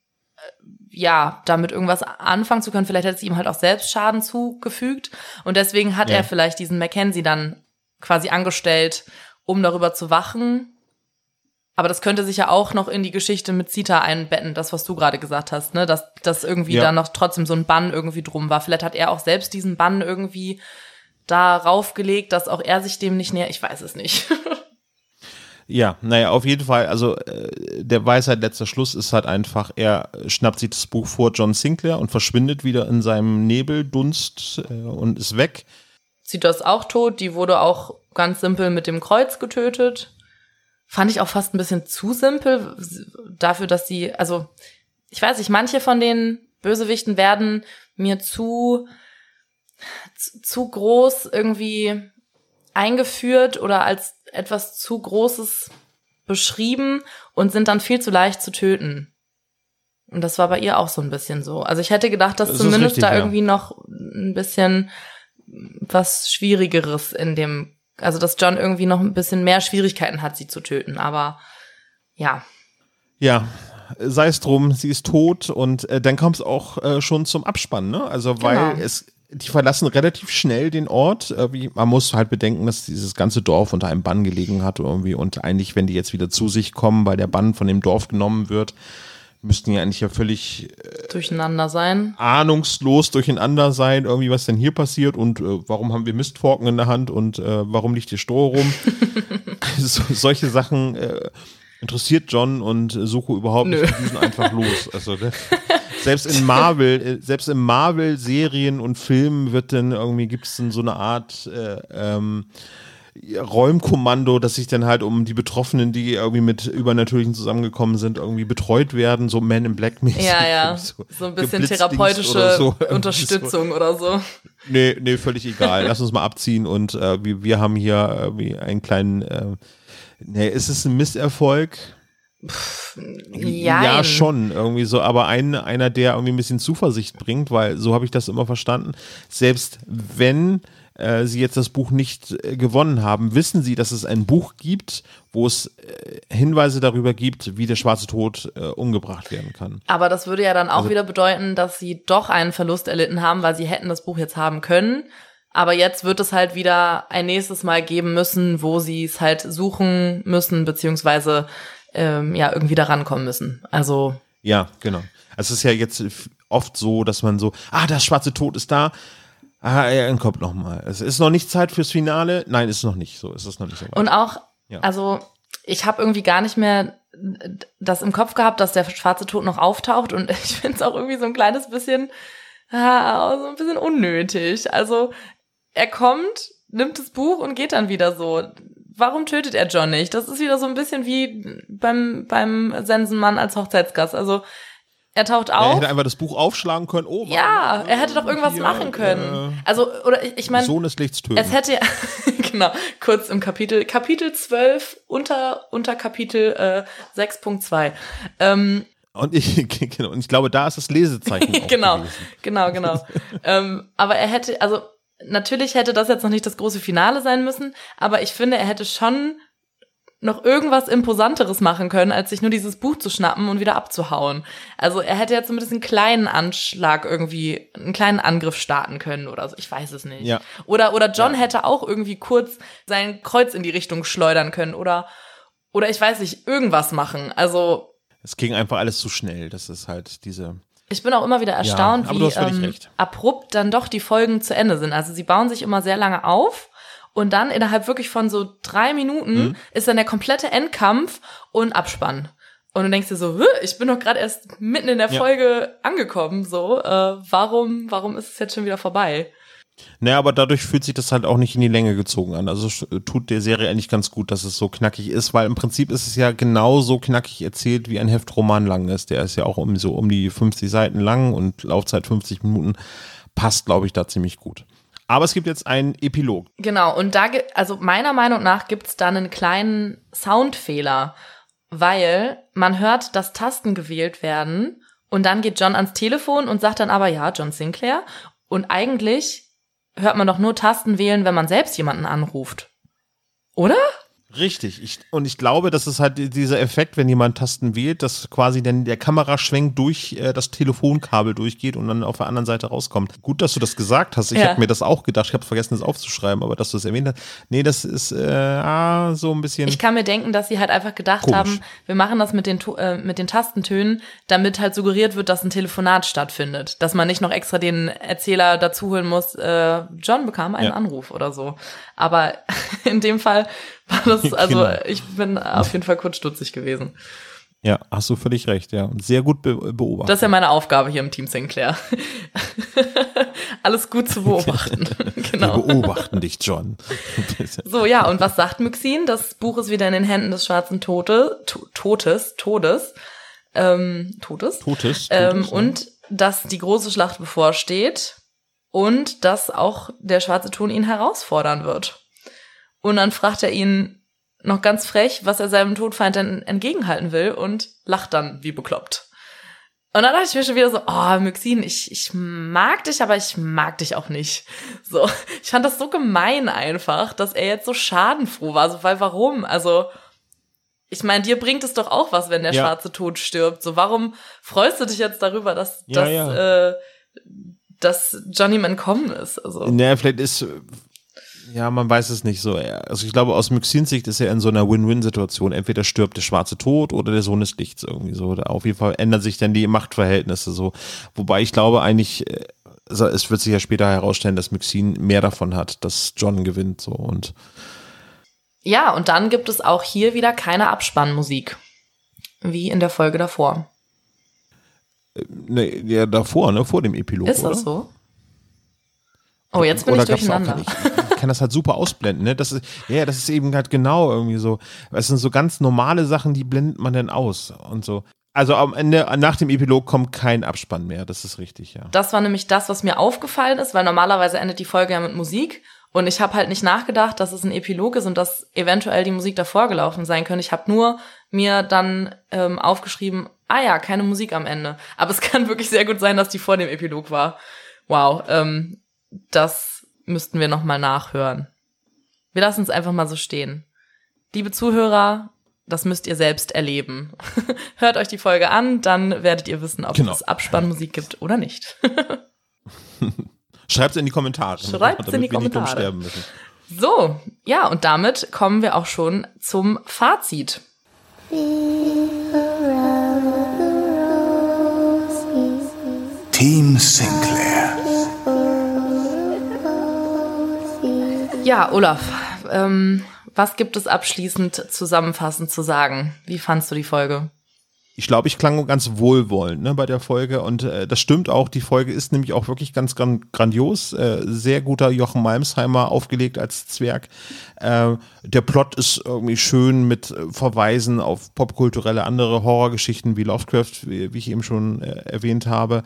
ja, damit irgendwas anfangen zu können. Vielleicht hat es ihm halt auch selbst Schaden zugefügt. Und deswegen hat
Ja.
er vielleicht diesen Mackenzie dann quasi angestellt, um darüber zu wachen. Aber das könnte sich ja auch noch in die Geschichte mit Zita einbetten, das, was du gerade gesagt hast, ne? Dass, dass irgendwie
Ja.
da noch trotzdem so ein Bann irgendwie drum war. Vielleicht hat er auch selbst diesen Bann irgendwie darauf gelegt, dass auch er sich dem nicht näher. Ich weiß es nicht. <laughs>
Ja, naja, auf jeden Fall. Also äh, der Weisheit letzter Schluss ist halt einfach, er schnappt sich das Buch vor John Sinclair und verschwindet wieder in seinem Nebeldunst äh, und ist weg.
Zita ist auch tot. Die wurde auch ganz simpel mit dem Kreuz getötet. Fand ich auch fast ein bisschen zu simpel dafür, dass sie, also ich weiß nicht, manche von den Bösewichten werden mir zu, zu, zu groß irgendwie eingeführt oder als etwas zu Großes beschrieben und sind dann viel zu leicht zu töten. Und das war bei ihr auch so ein bisschen so. Also ich hätte gedacht, dass
Das
zumindest
richtig,
da
ja.
irgendwie noch ein bisschen was Schwierigeres in dem, also dass John irgendwie noch ein bisschen mehr Schwierigkeiten hat, sie zu töten. Aber ja,
Ja, sei es drum, sie ist tot und äh, dann kommt es auch äh, schon zum Abspann, ne? Also weil
Genau.
es die verlassen relativ schnell den Ort. Äh, wie, man muss halt bedenken, dass dieses ganze Dorf unter einem Bann gelegen hat irgendwie und eigentlich, wenn die jetzt wieder zu sich kommen, weil der Bann von dem Dorf genommen wird, müssten die eigentlich ja völlig
durcheinander sein.
ahnungslos durcheinander sein, irgendwie was denn hier passiert und äh, warum haben wir Mistforken in der Hand und äh, warum liegt hier Stroh rum. <laughs> so, solche Sachen äh, interessiert John und äh, Suko überhaupt
Nö.
nicht, die düsen einfach los. Also ne? <laughs> selbst in Marvel, äh, selbst in Marvel-Serien und Filmen wird dann irgendwie, gibt es dann so eine Art äh, ähm, Räumkommando, dass sich dann halt um die Betroffenen, die irgendwie mit Übernatürlichen zusammengekommen sind, irgendwie betreut werden, so Man in Black mäßig.
Ja, ja. <laughs>
irgendwie
So ein bisschen therapeutische
oder so. <laughs>
Unterstützung oder so. <laughs>
Nee, nee, völlig egal. Lass uns mal abziehen und äh, wir, wir haben hier irgendwie einen kleinen, äh, nee, ist es ein Misserfolg? Ja,
Jein.
schon, irgendwie so, aber ein, einer, der irgendwie ein bisschen Zuversicht bringt, weil so habe ich das immer verstanden. Selbst wenn äh, sie jetzt das Buch nicht äh, gewonnen haben, wissen sie, dass es ein Buch gibt, wo es äh, Hinweise darüber gibt, wie der schwarze Tod äh, umgebracht werden kann.
Aber das würde ja dann auch
Also-
wieder bedeuten, dass sie doch einen Verlust erlitten haben, weil sie hätten das Buch jetzt haben können. Aber jetzt wird es halt wieder ein nächstes Mal geben müssen, wo sie es halt suchen müssen, beziehungsweise ähm, ja irgendwie da rankommen müssen. Also
Ja, genau. Also es ist ja jetzt oft so, dass man so, ah, das schwarze Tod ist da. Ah, er kommt noch mal. Es ist noch nicht Zeit fürs Finale. Nein, ist noch nicht so. Es ist noch nicht so. weit.
Und auch,
Ja.
also ich habe irgendwie gar nicht mehr das im Kopf gehabt, dass der schwarze Tod noch auftaucht und <laughs> ich finde es auch irgendwie so ein kleines bisschen, ah, so ein bisschen unnötig. Also er kommt, nimmt das Buch und geht dann wieder so. Warum tötet er John nicht? Das ist wieder so ein bisschen wie beim, beim Sensenmann als Hochzeitsgast. Also er taucht
er
auf.
hätte einfach das Buch aufschlagen können. Oh,
ja,
warte,
er hätte doch irgendwas
hier,
machen können.
äh,
Also, oder ich, ich meine,
Sohn des Lichts töten.
es hätte ja, <laughs> genau, kurz im Kapitel, Kapitel 12 unter, unter Kapitel äh, 6.2. Ähm,
und, ich, <laughs> genau, und ich glaube, da ist das Lesezeichen. <laughs> auch
genau,
gewesen.
genau, genau. ähm, aber er hätte, also natürlich hätte das jetzt noch nicht das große Finale sein müssen, aber ich finde, er hätte schon noch irgendwas Imposanteres machen können, als sich nur dieses Buch zu schnappen und wieder abzuhauen. Also er hätte jetzt zumindest einen kleinen Anschlag irgendwie, einen kleinen Angriff starten können oder so. Ich weiß es nicht.
Ja.
Oder, oder John hätte auch irgendwie kurz sein Kreuz in die Richtung schleudern können oder, oder ich weiß nicht, irgendwas machen. Also
Es ging einfach alles zu schnell. Das ist halt diese.
ich bin auch immer wieder erstaunt,
aber
wie ähm, abrupt dann doch die Folgen zu Ende sind. Also sie bauen sich immer sehr lange auf und dann innerhalb wirklich von so drei Minuten
Mhm.
ist dann der komplette Endkampf und Abspann. Und du denkst dir so, "Hä, ich bin doch gerade erst mitten in der
Ja.
Folge angekommen. So, äh, warum, warum ist es jetzt schon wieder vorbei?
Naja, aber dadurch fühlt sich das halt auch nicht in die Länge gezogen an. Also sch- tut der Serie eigentlich ganz gut, dass es so knackig ist, weil im Prinzip ist es ja genauso knackig erzählt, wie ein Heftroman lang ist. Der ist ja auch um so um die 50 Seiten lang und Laufzeit 50 Minuten. Passt, glaube ich, da ziemlich gut. Aber es gibt jetzt einen Epilog.
Genau, und da, also meiner Meinung nach gibt's da einen kleinen Soundfehler, weil man hört, dass Tasten gewählt werden und dann geht John ans Telefon und sagt dann aber, ja, John Sinclair. Und eigentlich hört man doch nur Tasten wählen, wenn man selbst jemanden anruft. Oder?
Richtig. Ich, und ich glaube, das ist halt dieser Effekt, wenn jemand Tasten wählt, dass quasi dann der Kameraschwenk durch äh, das Telefonkabel durchgeht und dann auf der anderen Seite rauskommt. Gut, dass du das gesagt hast. Ich
Ja.
habe mir das auch gedacht. Ich habe vergessen, das aufzuschreiben, aber dass du es erwähnt hast. Nee, das ist äh, ah, so ein bisschen.
Ich kann mir denken, dass sie halt einfach gedacht
Komisch.
haben, wir machen das mit den, äh, mit den Tastentönen, damit halt suggeriert wird, dass ein Telefonat stattfindet. Dass man nicht noch extra den Erzähler dazu holen muss, äh, John bekam einen
Ja.
Anruf oder so. Aber <laughs> in dem Fall <laughs> war das, <laughs> also
Genau.
ich bin auf jeden Fall kurz stutzig gewesen.
ja, hast du völlig recht, ja. Und sehr gut be beobachtet.
Das ist ja meine Aufgabe hier im Team Sinclair. <laughs> Alles gut zu beobachten.
Wir
genau.
beobachten dich, John.
So, ja, und was sagt Myxin? Das Buch ist wieder in den Händen des schwarzen Tote, to Totes, Todes, ähm, Totes.
Totes.
Ähm,
Totes, ja.
und dass die große Schlacht bevorsteht und dass auch der schwarze Ton ihn herausfordern wird. Und dann fragt er ihn noch ganz frech, was er seinem Todfeind denn entgegenhalten will und lacht dann wie bekloppt. Und dann dachte ich mir schon wieder so, oh, Myxin, ich, ich mag dich, aber ich mag dich auch nicht. So, <laughs> ich fand das so gemein einfach, dass er jetzt so schadenfroh war. So, weil warum? Also, ich meine, dir bringt es doch auch was, wenn der
Ja.
schwarze Tod stirbt. So, warum freust du dich jetzt darüber, dass,
Ja,
dass,
ja.
Äh, dass Johnny entkommen ist? Also,
Naja, vielleicht ist, ja, man weiß es nicht so. Also ich glaube, aus Myxins Sicht ist er in so einer Win-Win-Situation. Entweder stirbt der schwarze Tod oder der Sohn des Lichts irgendwie so. Da auf jeden Fall ändern sich dann die Machtverhältnisse so. Wobei ich glaube eigentlich, äh, also es wird sich ja später herausstellen, dass Myxin mehr davon hat, dass John gewinnt so und
Ja, und dann gibt es auch hier wieder keine Abspannmusik. Wie in der Folge davor.
ne, ja davor, ne, vor dem Epilog,
Ist
oder?
das so? Oh, jetzt bin
Oder
ich durcheinander.
Kann das halt super ausblenden, ne? Das ist, ja, das ist eben halt genau irgendwie so. Es sind so ganz normale Sachen, die blendet man dann aus und so. Also am Ende, nach dem Epilog kommt kein Abspann mehr, das ist richtig, ja.
Das war nämlich das, was mir aufgefallen ist, weil normalerweise endet die Folge ja mit Musik. Und ich habe halt nicht nachgedacht, dass es ein Epilog ist und dass eventuell die Musik davor gelaufen sein könnte. Ich habe nur mir dann ähm, aufgeschrieben, ah ja, keine Musik am Ende. Aber es <laughs> kann wirklich sehr gut sein, dass die vor dem Epilog war. Wow, ähm, das müssten wir nochmal nachhören. Wir lassen es einfach mal so stehen. Liebe Zuhörer, das müsst ihr selbst erleben. <laughs> Hört euch die Folge an, dann werdet ihr wissen, ob
Genau.
es Abspannmusik gibt oder nicht. <laughs>
Schreibt in die Kommentare.
Schreibt's in die
damit wir nicht dumm
Kommentare.
sterben müssen.
So, ja, und damit kommen wir auch schon zum Fazit.
Team Sinclair.
Ja, Olaf, ähm, was gibt es abschließend zusammenfassend zu sagen? Wie fandst du die Folge?
Ich glaube, ich klang ganz wohlwollend ne, bei der Folge und äh, das stimmt auch. Die Folge ist nämlich auch wirklich ganz gran grandios. Äh, sehr guter Jochen Malmsheimer aufgelegt als Zwerg. Äh, der Plot ist irgendwie schön mit äh, Verweisen auf popkulturelle andere Horrorgeschichten wie Lovecraft, wie, wie ich eben schon äh, erwähnt habe.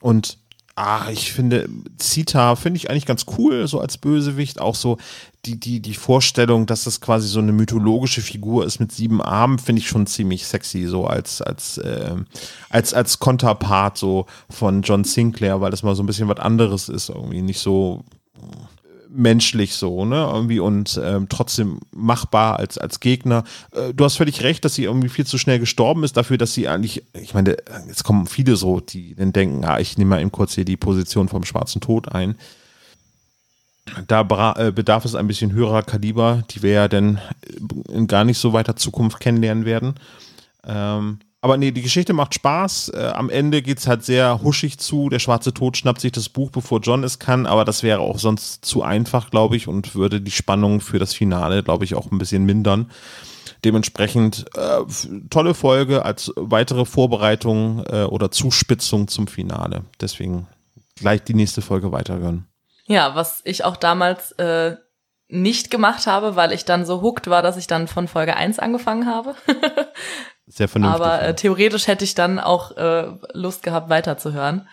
Und Ach, ich finde, Zita finde ich eigentlich ganz cool, so als Bösewicht. Auch so die, die, die Vorstellung, dass das quasi so eine mythologische Figur ist mit sieben Armen, finde ich schon ziemlich sexy, so als, als, äh, als, als Konterpart so von John Sinclair, weil das mal so ein bisschen was anderes ist, irgendwie nicht so menschlich so, ne, irgendwie und ähm, trotzdem machbar als, als Gegner. Äh, du hast völlig recht, dass sie irgendwie viel zu schnell gestorben ist, dafür, dass sie eigentlich, ich meine, jetzt kommen viele so, die dann denken, ah, ich nehme mal eben kurz hier die Position vom schwarzen Tod ein. Da bra äh, bedarf es ein bisschen höherer Kaliber, die wir ja dann in gar nicht so weiter Zukunft kennenlernen werden. Ähm, aber nee, die Geschichte macht Spaß. Äh, am Ende geht's halt sehr huschig zu. Der schwarze Tod schnappt sich das Buch, bevor John es kann, aber das wäre auch sonst zu einfach, glaube ich, und würde die Spannung für das Finale, glaube ich, auch ein bisschen mindern. Dementsprechend äh, tolle Folge als weitere Vorbereitung äh, oder Zuspitzung zum Finale. Deswegen gleich die nächste Folge weiterhören.
Ja, was ich auch damals äh, nicht gemacht habe, weil ich dann so hooked war, dass ich dann von Folge 1 angefangen habe. <laughs>
Sehr vernünftig.
Aber äh, theoretisch hätte ich dann auch äh, Lust gehabt, weiterzuhören.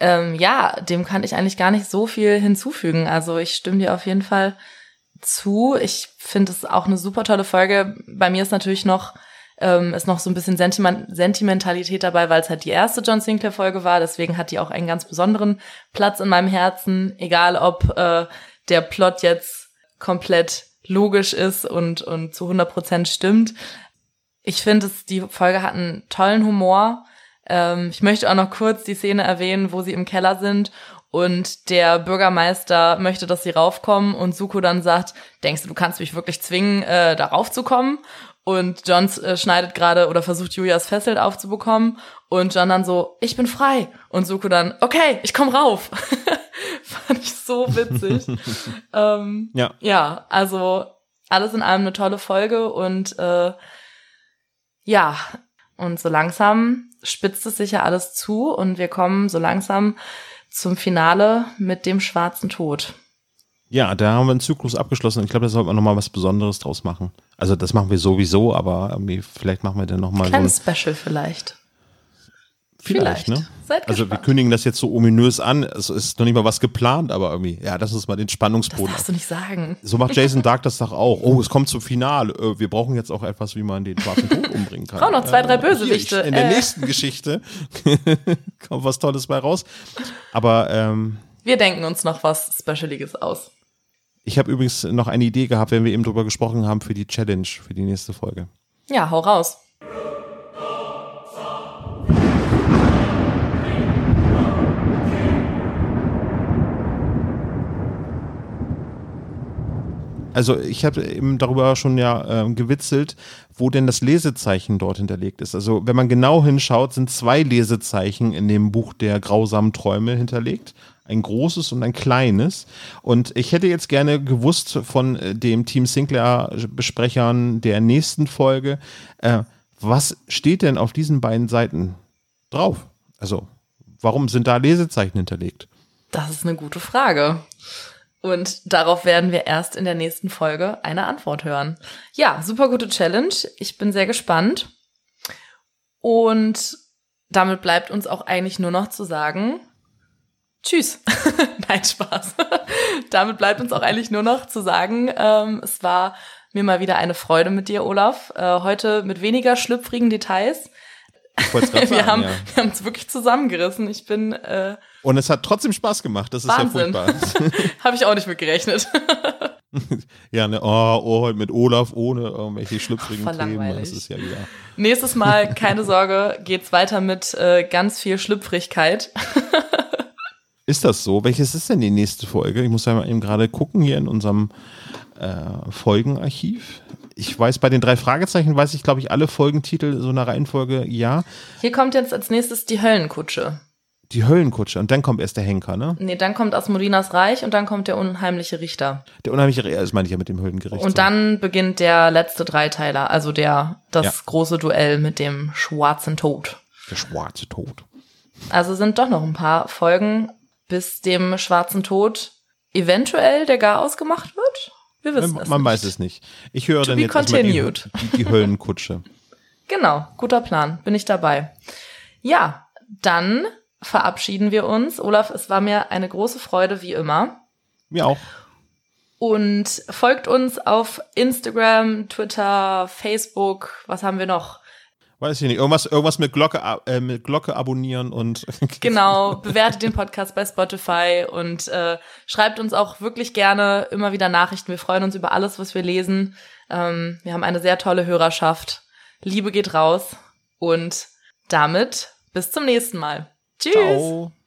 Ähm, ja, dem kann ich eigentlich gar nicht so viel hinzufügen. Also ich stimme dir auf jeden Fall zu. Ich finde es auch eine super tolle Folge. Bei mir ist natürlich noch ähm, ist noch so ein bisschen Sentiment Sentimentalität dabei, weil es halt die erste John Sinclair Folge war. Deswegen hat die auch einen ganz besonderen Platz in meinem Herzen. Egal, ob äh, der Plot jetzt komplett logisch ist und und zu 100 Prozent stimmt. Ich finde, es die Folge hat einen tollen Humor. Ähm, ich möchte auch noch kurz die Szene erwähnen, wo sie im Keller sind und der Bürgermeister möchte, dass sie raufkommen und Suko dann sagt, denkst du, du kannst mich wirklich zwingen, äh, da raufzukommen? Und John äh, schneidet gerade oder versucht Julias Fessel aufzubekommen und John dann so, ich bin frei. Und Suko dann, okay, ich komm rauf. <laughs> Fand ich so witzig. <laughs> ähm,
Ja.
ja, also alles in allem eine tolle Folge und äh, ja, und so langsam spitzt es sich ja alles zu und wir kommen so langsam zum Finale mit dem schwarzen Tod.
Ja, da haben wir einen Zyklus abgeschlossen. Ich glaube, da sollten wir nochmal was Besonderes draus machen. Also das machen wir sowieso, aber irgendwie, vielleicht machen wir dann nochmal so ein,
Special vielleicht.
Vielleicht,
Vielleicht.
ne?
Seid
also wir
gespannt.
kündigen das jetzt so ominös an. Es ist noch nicht mal was geplant, aber irgendwie, ja, lass uns mal den
Das
Spannungsboden.
darfst du nicht sagen.
So macht Jason Dark das doch auch. Oh, es kommt zum Finale. Äh, Wir brauchen jetzt auch etwas, wie man den schwarzen Tod <laughs> umbringen kann.
Brauchen noch zwei, drei
Äh,
Bösewichte.
In der
Äh.
nächsten Geschichte <laughs> kommt was Tolles bei raus. Aber ähm,
Wir denken uns noch was Specialiges aus.
ich habe übrigens noch eine Idee gehabt, wenn wir eben drüber gesprochen haben, für die Challenge, für die nächste Folge.
Ja, hau raus.
Also ich habe eben darüber schon ja ähm, gewitzelt, wo denn das Lesezeichen dort hinterlegt ist. Also wenn man genau hinschaut, sind zwei Lesezeichen in dem Buch der grausamen Träume hinterlegt. Ein großes und ein kleines. Und ich hätte jetzt gerne gewusst von äh, dem Team Sinclair-Besprechern der nächsten Folge, äh, was steht denn auf diesen beiden Seiten drauf? Also warum sind da Lesezeichen hinterlegt?
Das ist eine gute Frage. Und darauf werden wir erst in der nächsten Folge eine Antwort hören. Ja, super gute Challenge. Ich bin sehr gespannt. Und damit bleibt uns auch eigentlich nur noch zu sagen, tschüss. <laughs> Nein, Spaß. damit bleibt uns auch eigentlich nur noch zu sagen, ähm, es war mir mal wieder eine Freude mit dir, Olaf. Äh, heute mit weniger schlüpfrigen Details. <laughs> Wir
sagen,
haben
ja.
wir haben es wirklich zusammengerissen. Ich bin, äh,
Und es hat trotzdem Spaß gemacht. Das ist
Wahnsinn.
ja furchtbar. <laughs>
habe ich auch nicht mit gerechnet. <laughs>
Ja, ne, oh, oh, heute mit Olaf ohne irgendwelche schlüpfrigen
Voll
Themen. Das ist ja wieder.
Nächstes Mal, keine Sorge, geht's weiter mit äh, ganz viel Schlüpfrigkeit.
Ist das so? Welches ist denn die nächste Folge? Ich muss ja mal eben gerade gucken hier in unserem äh, Folgenarchiv. Ich weiß, bei den drei Fragezeichen weiß ich, glaube ich, alle Folgentitel so einer Reihenfolge, ja.
Hier kommt jetzt als nächstes die Höllenkutsche.
Die Höllenkutsche und dann kommt erst der Henker, ne?
Nee, dann kommt Asmodinas Reich und dann kommt der unheimliche Richter.
Der unheimliche, Re- das meine ich ja mit dem Höllengericht.
Und
so.
dann beginnt der letzte Dreiteiler, also der, das
Ja.
große Duell mit dem schwarzen Tod.
Der schwarze Tod.
Also sind doch noch ein paar Folgen, bis dem schwarzen Tod eventuell der gar ausgemacht wird. Wir wissen
Man,
es
man
nicht.
weiß es nicht. Ich höre
To
dann jetzt
continued.
die, die Höllenkutsche. <laughs>
Genau, guter Plan, bin ich dabei. Ja, dann verabschieden wir uns. Olaf, es war mir eine große Freude, wie immer.
Mir auch.
Und folgt uns auf Instagram, Twitter, Facebook. Was haben wir noch?
Weiß ich nicht. Irgendwas, irgendwas mit Glocke, äh, mit Glocke abonnieren und <laughs>
Genau, bewertet den Podcast bei Spotify und äh, schreibt uns auch wirklich gerne immer wieder Nachrichten. Wir freuen uns über alles, was wir lesen. Ähm, wir haben eine sehr tolle Hörerschaft. Liebe geht raus und damit bis zum nächsten Mal. Tschüss.
Ciao.